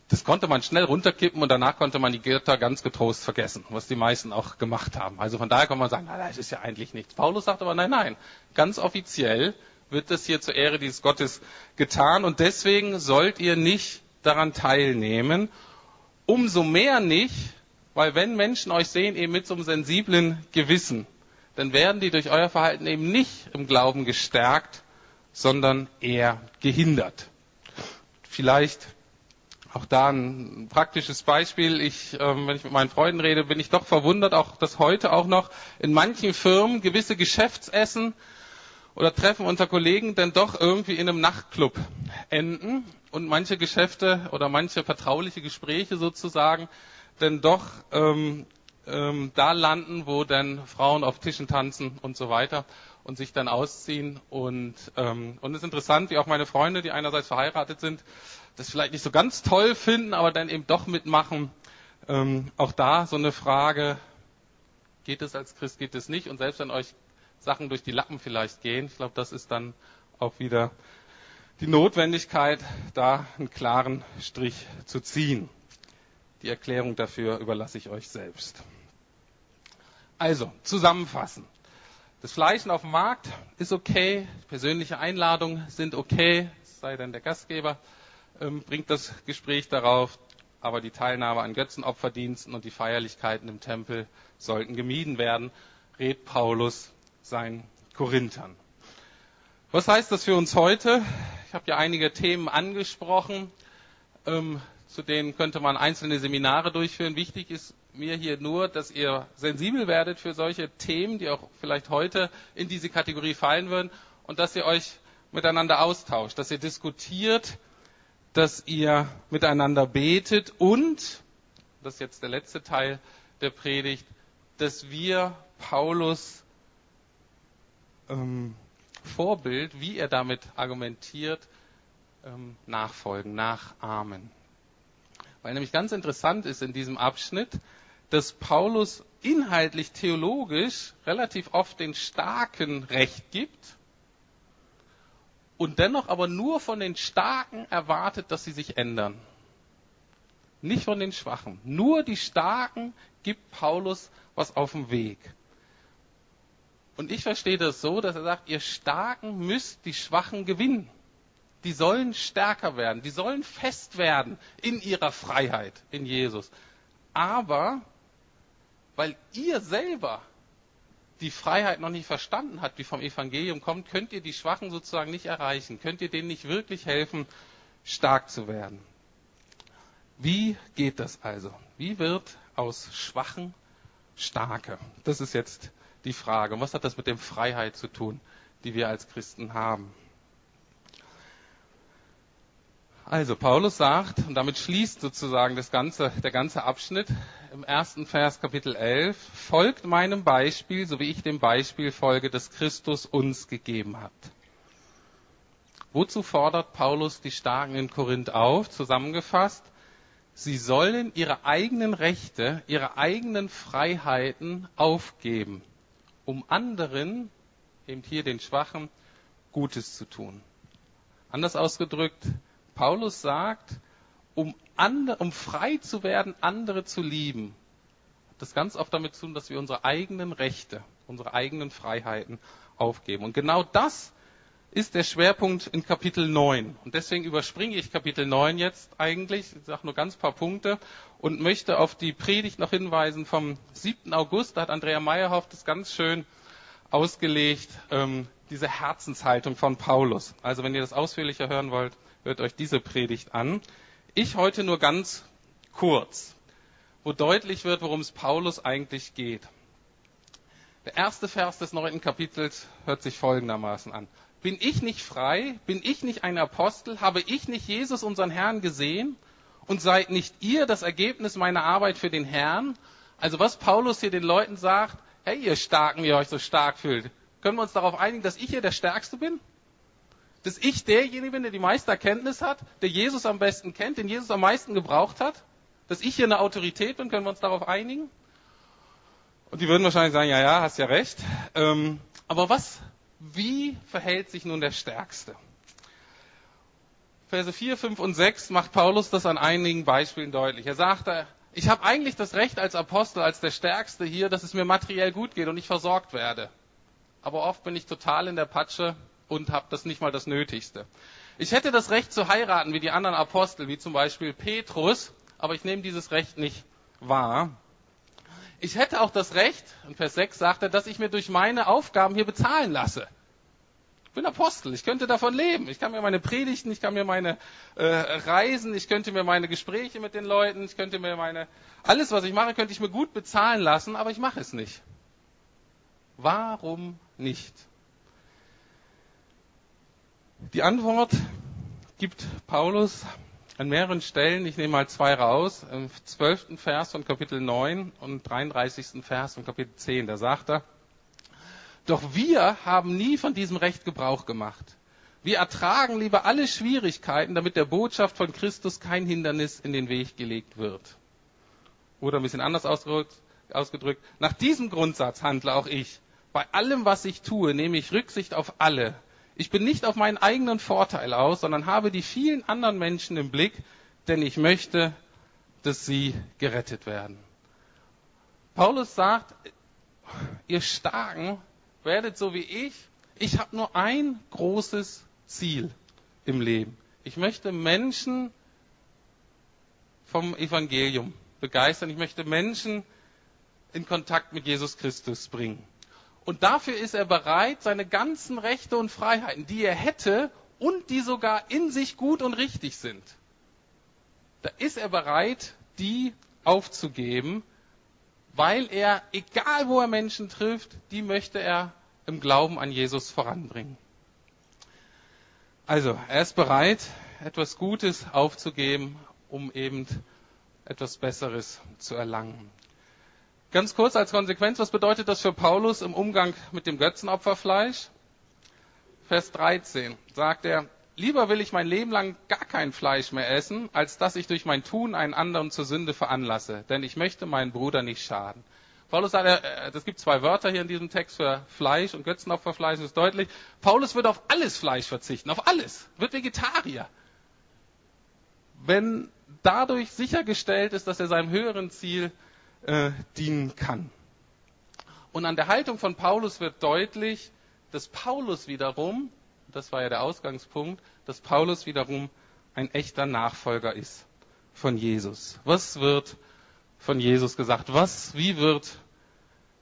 Das konnte man schnell runterkippen und danach konnte man die Götter ganz getrost vergessen, was die meisten auch gemacht haben. Also von daher kann man sagen, na, das ist ja eigentlich nichts. Paulus sagt aber, nein, nein, ganz offiziell wird das hier zur Ehre dieses Gottes getan und deswegen sollt ihr nicht daran teilnehmen. Umso mehr nicht, weil wenn Menschen euch sehen eben mit so einem sensiblen Gewissen, dann werden die durch euer Verhalten eben nicht im Glauben gestärkt, sondern eher gehindert. Vielleicht auch da ein praktisches Beispiel. Ich, ähm, wenn ich mit meinen Freunden rede, bin ich doch verwundert, auch dass heute auch noch in manchen Firmen gewisse Geschäftsessen oder Treffen unter Kollegen dann doch irgendwie in einem Nachtclub enden und manche Geschäfte oder manche vertrauliche Gespräche sozusagen dann doch ähm, ähm, da landen, wo dann Frauen auf Tischen tanzen und so weiter und sich dann ausziehen. Und, ähm, und es ist interessant, wie auch meine Freunde, die einerseits verheiratet sind, das vielleicht nicht so ganz toll finden, aber dann eben doch mitmachen. Ähm, auch da so eine Frage, geht es als Christ, geht es nicht? Und selbst wenn euch Sachen durch die Lappen vielleicht gehen, ich glaube, das ist dann auch wieder die Notwendigkeit, da einen klaren Strich zu ziehen. Die Erklärung dafür überlasse ich euch selbst. Also, zusammenfassen. Das Fleischen auf dem Markt ist okay, persönliche Einladungen sind okay, sei denn der Gastgeber ähm, bringt das Gespräch darauf, aber die Teilnahme an Götzenopferdiensten und die Feierlichkeiten im Tempel sollten gemieden werden, rät Paulus seinen Korinthern. Was heißt das für uns heute? Ich habe ja einige Themen angesprochen, ähm, zu denen könnte man einzelne Seminare durchführen. Wichtig ist mir hier nur, dass ihr sensibel werdet für solche Themen, die auch vielleicht heute in diese Kategorie fallen würden und dass ihr euch miteinander austauscht, dass ihr diskutiert, dass ihr miteinander betet und, das ist jetzt der letzte Teil der Predigt, dass wir Paulus ähm, Vorbild, wie er damit argumentiert, ähm, nachfolgen, nachahmen. Weil nämlich ganz interessant ist in diesem Abschnitt, dass Paulus inhaltlich theologisch relativ oft den Starken Recht gibt und dennoch aber nur von den Starken erwartet, dass sie sich ändern. Nicht von den Schwachen. Nur die Starken gibt Paulus was auf dem Weg. Und ich verstehe das so, dass er sagt, ihr Starken müsst die Schwachen gewinnen. Die sollen stärker werden, die sollen fest werden in ihrer Freiheit in Jesus. Aber weil ihr selber die Freiheit noch nicht verstanden hat, die vom Evangelium kommt, könnt ihr die Schwachen sozusagen nicht erreichen, könnt ihr denen nicht wirklich helfen, stark zu werden. Wie geht das also? Wie wird aus Schwachen Starke? Das ist jetzt die Frage. Und was hat das mit der Freiheit zu tun, die wir als Christen haben? Also Paulus sagt, und damit schließt sozusagen das ganze, der ganze Abschnitt im ersten Vers Kapitel 11, folgt meinem Beispiel, so wie ich dem Beispiel folge, das Christus uns gegeben hat. Wozu fordert Paulus die Starken in Korinth auf? Zusammengefasst, sie sollen ihre eigenen Rechte, ihre eigenen Freiheiten aufgeben, um anderen, eben hier den Schwachen, Gutes zu tun. Anders ausgedrückt, Paulus sagt, um, andere, um frei zu werden, andere zu lieben, hat das ganz oft damit zu tun, dass wir unsere eigenen Rechte, unsere eigenen Freiheiten aufgeben. Und genau das ist der Schwerpunkt in Kapitel 9. Und deswegen überspringe ich Kapitel 9 jetzt eigentlich, ich sage nur ganz paar Punkte und möchte auf die Predigt noch hinweisen vom 7. August. Da hat Andrea Meyerhoff das ganz schön ausgelegt, ähm, diese Herzenshaltung von Paulus. Also wenn ihr das ausführlicher hören wollt, hört euch diese Predigt an. Ich heute nur ganz kurz, wo deutlich wird, worum es Paulus eigentlich geht. Der erste Vers des neunten Kapitels hört sich folgendermaßen an. Bin ich nicht frei? Bin ich nicht ein Apostel? Habe ich nicht Jesus, unseren Herrn, gesehen? Und seid nicht ihr das Ergebnis meiner Arbeit für den Herrn? Also was Paulus hier den Leuten sagt, hey ihr Starken, die ihr euch so stark fühlt, können wir uns darauf einigen, dass ich hier der Stärkste bin? Dass ich derjenige bin, der die meiste Erkenntnis hat, der Jesus am besten kennt, den Jesus am meisten gebraucht hat? Dass ich hier eine Autorität bin, können wir uns darauf einigen? Und die würden wahrscheinlich sagen, ja, ja, hast ja recht. Ähm, aber was, wie verhält sich nun der Stärkste? Verse 4, 5 und 6 macht Paulus das an einigen Beispielen deutlich. Er sagt, ich habe eigentlich das Recht als Apostel, als der Stärkste hier, dass es mir materiell gut geht und ich versorgt werde. Aber oft bin ich total in der Patsche und habe das nicht mal das Nötigste. Ich hätte das Recht zu heiraten wie die anderen Apostel, wie zum Beispiel Petrus, aber ich nehme dieses Recht nicht wahr. Ich hätte auch das Recht, in Vers 6 sagt er, dass ich mir durch meine Aufgaben hier bezahlen lasse. Ich bin Apostel, ich könnte davon leben. Ich kann mir meine Predigten, ich kann mir meine äh, Reisen, ich könnte mir meine Gespräche mit den Leuten, ich könnte mir meine, alles was ich mache, könnte ich mir gut bezahlen lassen, aber ich mache es nicht. Warum nicht? Die Antwort gibt Paulus an mehreren Stellen. Ich nehme mal zwei raus. Im zwölften Vers von Kapitel 9 und 33. Vers von Kapitel 10. Da sagt er, doch wir haben nie von diesem Recht Gebrauch gemacht. Wir ertragen lieber alle Schwierigkeiten, damit der Botschaft von Christus kein Hindernis in den Weg gelegt wird. Oder ein bisschen anders ausgedrückt, ausgedrückt nach diesem Grundsatz handle auch ich. Bei allem, was ich tue, nehme ich Rücksicht auf alle, ich bin nicht auf meinen eigenen Vorteil aus, sondern habe die vielen anderen Menschen im Blick, denn ich möchte, dass sie gerettet werden. Paulus sagt, ihr Starken werdet so wie ich. Ich habe nur ein großes Ziel im Leben. Ich möchte Menschen vom Evangelium begeistern. Ich möchte Menschen in Kontakt mit Jesus Christus bringen. Und dafür ist er bereit, seine ganzen Rechte und Freiheiten, die er hätte und die sogar in sich gut und richtig sind, da ist er bereit, die aufzugeben, weil er, egal wo er Menschen trifft, die möchte er im Glauben an Jesus voranbringen. Also, er ist bereit, etwas Gutes aufzugeben, um eben etwas Besseres zu erlangen. Ganz kurz als Konsequenz, was bedeutet das für Paulus im Umgang mit dem Götzenopferfleisch? Vers 13 sagt er, lieber will ich mein Leben lang gar kein Fleisch mehr essen, als dass ich durch mein Tun einen anderen zur Sünde veranlasse, denn ich möchte meinen Bruder nicht schaden. Paulus sagt, es gibt zwei Wörter hier in diesem Text für Fleisch und Götzenopferfleisch, das ist deutlich. Paulus wird auf alles Fleisch verzichten, auf alles, wird Vegetarier. Wenn dadurch sichergestellt ist, dass er seinem höheren Ziel äh, dienen kann. Und an der Haltung von Paulus wird deutlich, dass Paulus wiederum, das war ja der Ausgangspunkt, dass Paulus wiederum ein echter Nachfolger ist von Jesus. Was wird von Jesus gesagt? Was, wie wird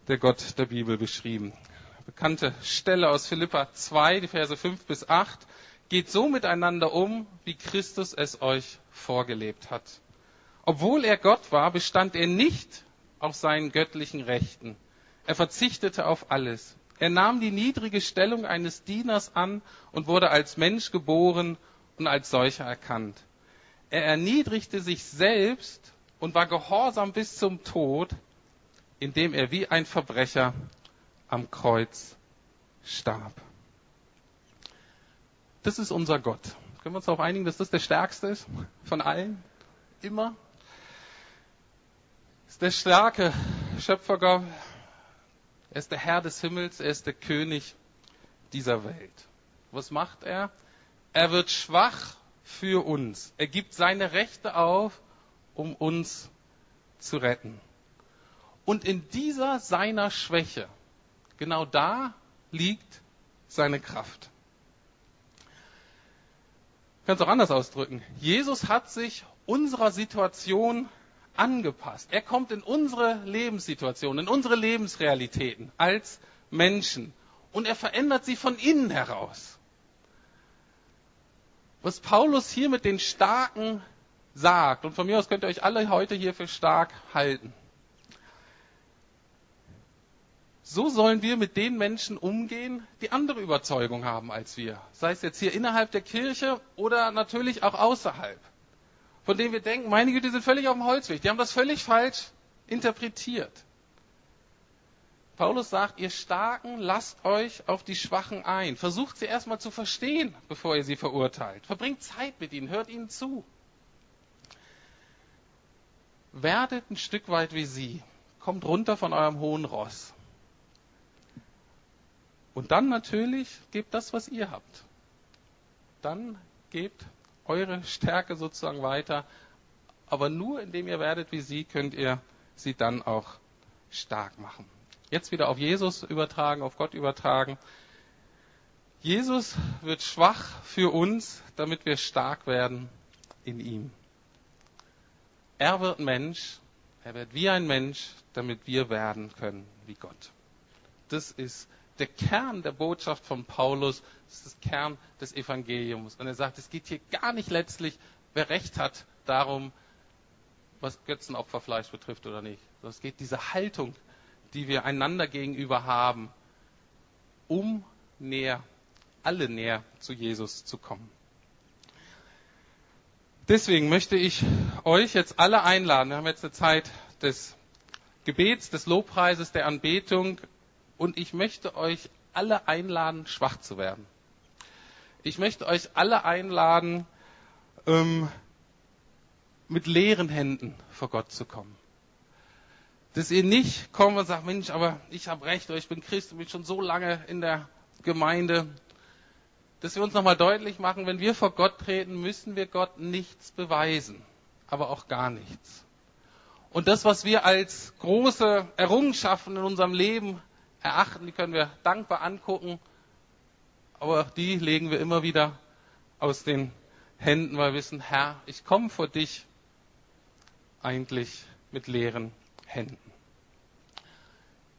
der Gott der Bibel beschrieben? Bekannte Stelle aus Philippa 2, die Verse 5 bis 8. Geht so miteinander um, wie Christus es euch vorgelebt hat. Obwohl er Gott war, bestand er nicht auf seinen göttlichen Rechten. Er verzichtete auf alles. Er nahm die niedrige Stellung eines Dieners an und wurde als Mensch geboren und als solcher erkannt. Er erniedrigte sich selbst und war gehorsam bis zum Tod, indem er wie ein Verbrecher am Kreuz starb. Das ist unser Gott. Können wir uns darauf einigen, dass das der stärkste ist von allen? Immer? Ist der starke Schöpfergott. Er ist der Herr des Himmels. Er ist der König dieser Welt. Was macht er? Er wird schwach für uns. Er gibt seine Rechte auf, um uns zu retten. Und in dieser seiner Schwäche, genau da liegt seine Kraft. Ich kann es auch anders ausdrücken. Jesus hat sich unserer Situation angepasst. Er kommt in unsere Lebenssituation, in unsere Lebensrealitäten als Menschen und er verändert sie von innen heraus. Was Paulus hier mit den Starken sagt, und von mir aus könnt ihr euch alle heute hier für stark halten. So sollen wir mit den Menschen umgehen, die andere Überzeugung haben als wir. Sei es jetzt hier innerhalb der Kirche oder natürlich auch außerhalb von denen wir denken, meine Güte, die sind völlig auf dem Holzweg. Die haben das völlig falsch interpretiert. Paulus sagt, ihr Starken, lasst euch auf die Schwachen ein. Versucht sie erstmal zu verstehen, bevor ihr sie verurteilt. Verbringt Zeit mit ihnen, hört ihnen zu. Werdet ein Stück weit wie sie. Kommt runter von eurem hohen Ross. Und dann natürlich gebt das, was ihr habt. Dann gebt eure Stärke sozusagen weiter. Aber nur indem ihr werdet wie sie, könnt ihr sie dann auch stark machen. Jetzt wieder auf Jesus übertragen, auf Gott übertragen. Jesus wird schwach für uns, damit wir stark werden in ihm. Er wird Mensch, er wird wie ein Mensch, damit wir werden können wie Gott. Das ist der Kern der Botschaft von Paulus, ist der Kern des Evangeliums. Und er sagt, es geht hier gar nicht letztlich, wer Recht hat, darum, was Götzenopferfleisch betrifft oder nicht. Es geht diese Haltung, die wir einander gegenüber haben, um näher, alle näher zu Jesus zu kommen. Deswegen möchte ich euch jetzt alle einladen. Wir haben jetzt eine Zeit des Gebets, des Lobpreises, der Anbetung und ich möchte euch alle einladen, schwach zu werden. Ich möchte euch alle einladen, ähm, mit leeren Händen vor Gott zu kommen. Dass ihr nicht kommt und sagt, Mensch, aber ich habe recht, oder ich bin Christ und bin schon so lange in der Gemeinde. Dass wir uns nochmal deutlich machen, wenn wir vor Gott treten, müssen wir Gott nichts beweisen, aber auch gar nichts. Und das, was wir als große Errungenschaften in unserem Leben erachten, die können wir dankbar angucken, aber die legen wir immer wieder aus den Händen, weil wir wissen, Herr, ich komme vor dich eigentlich mit leeren Händen.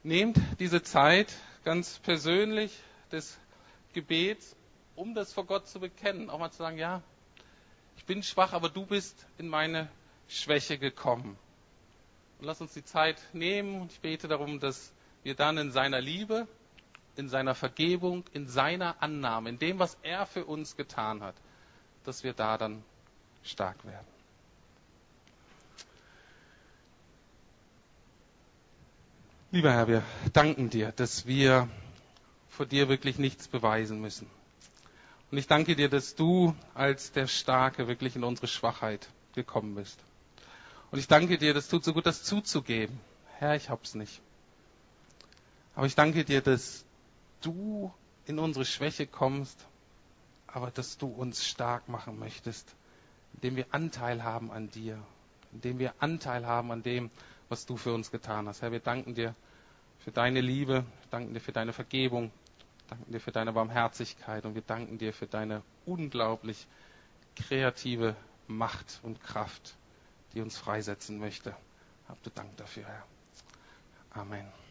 Nehmt diese Zeit ganz persönlich des Gebets, um das vor Gott zu bekennen, auch mal zu sagen, ja, ich bin schwach, aber du bist in meine Schwäche gekommen. Und lass uns die Zeit nehmen und ich bete darum, dass wir dann in seiner Liebe, in seiner Vergebung, in seiner Annahme, in dem, was er für uns getan hat, dass wir da dann stark werden. Lieber Herr, wir danken dir, dass wir vor dir wirklich nichts beweisen müssen. Und ich danke dir, dass du als der Starke wirklich in unsere Schwachheit gekommen bist. Und ich danke dir, das tut so gut, das zuzugeben. Herr, ich hab's nicht. Aber ich danke dir, dass du in unsere Schwäche kommst, aber dass du uns stark machen möchtest, indem wir Anteil haben an dir, indem wir Anteil haben an dem, was du für uns getan hast. Herr, wir danken dir für deine Liebe, wir danken dir für deine Vergebung, wir danken dir für deine Barmherzigkeit und wir danken dir für deine unglaublich kreative Macht und Kraft, die uns freisetzen möchte. Habt du Dank dafür, Herr. Amen.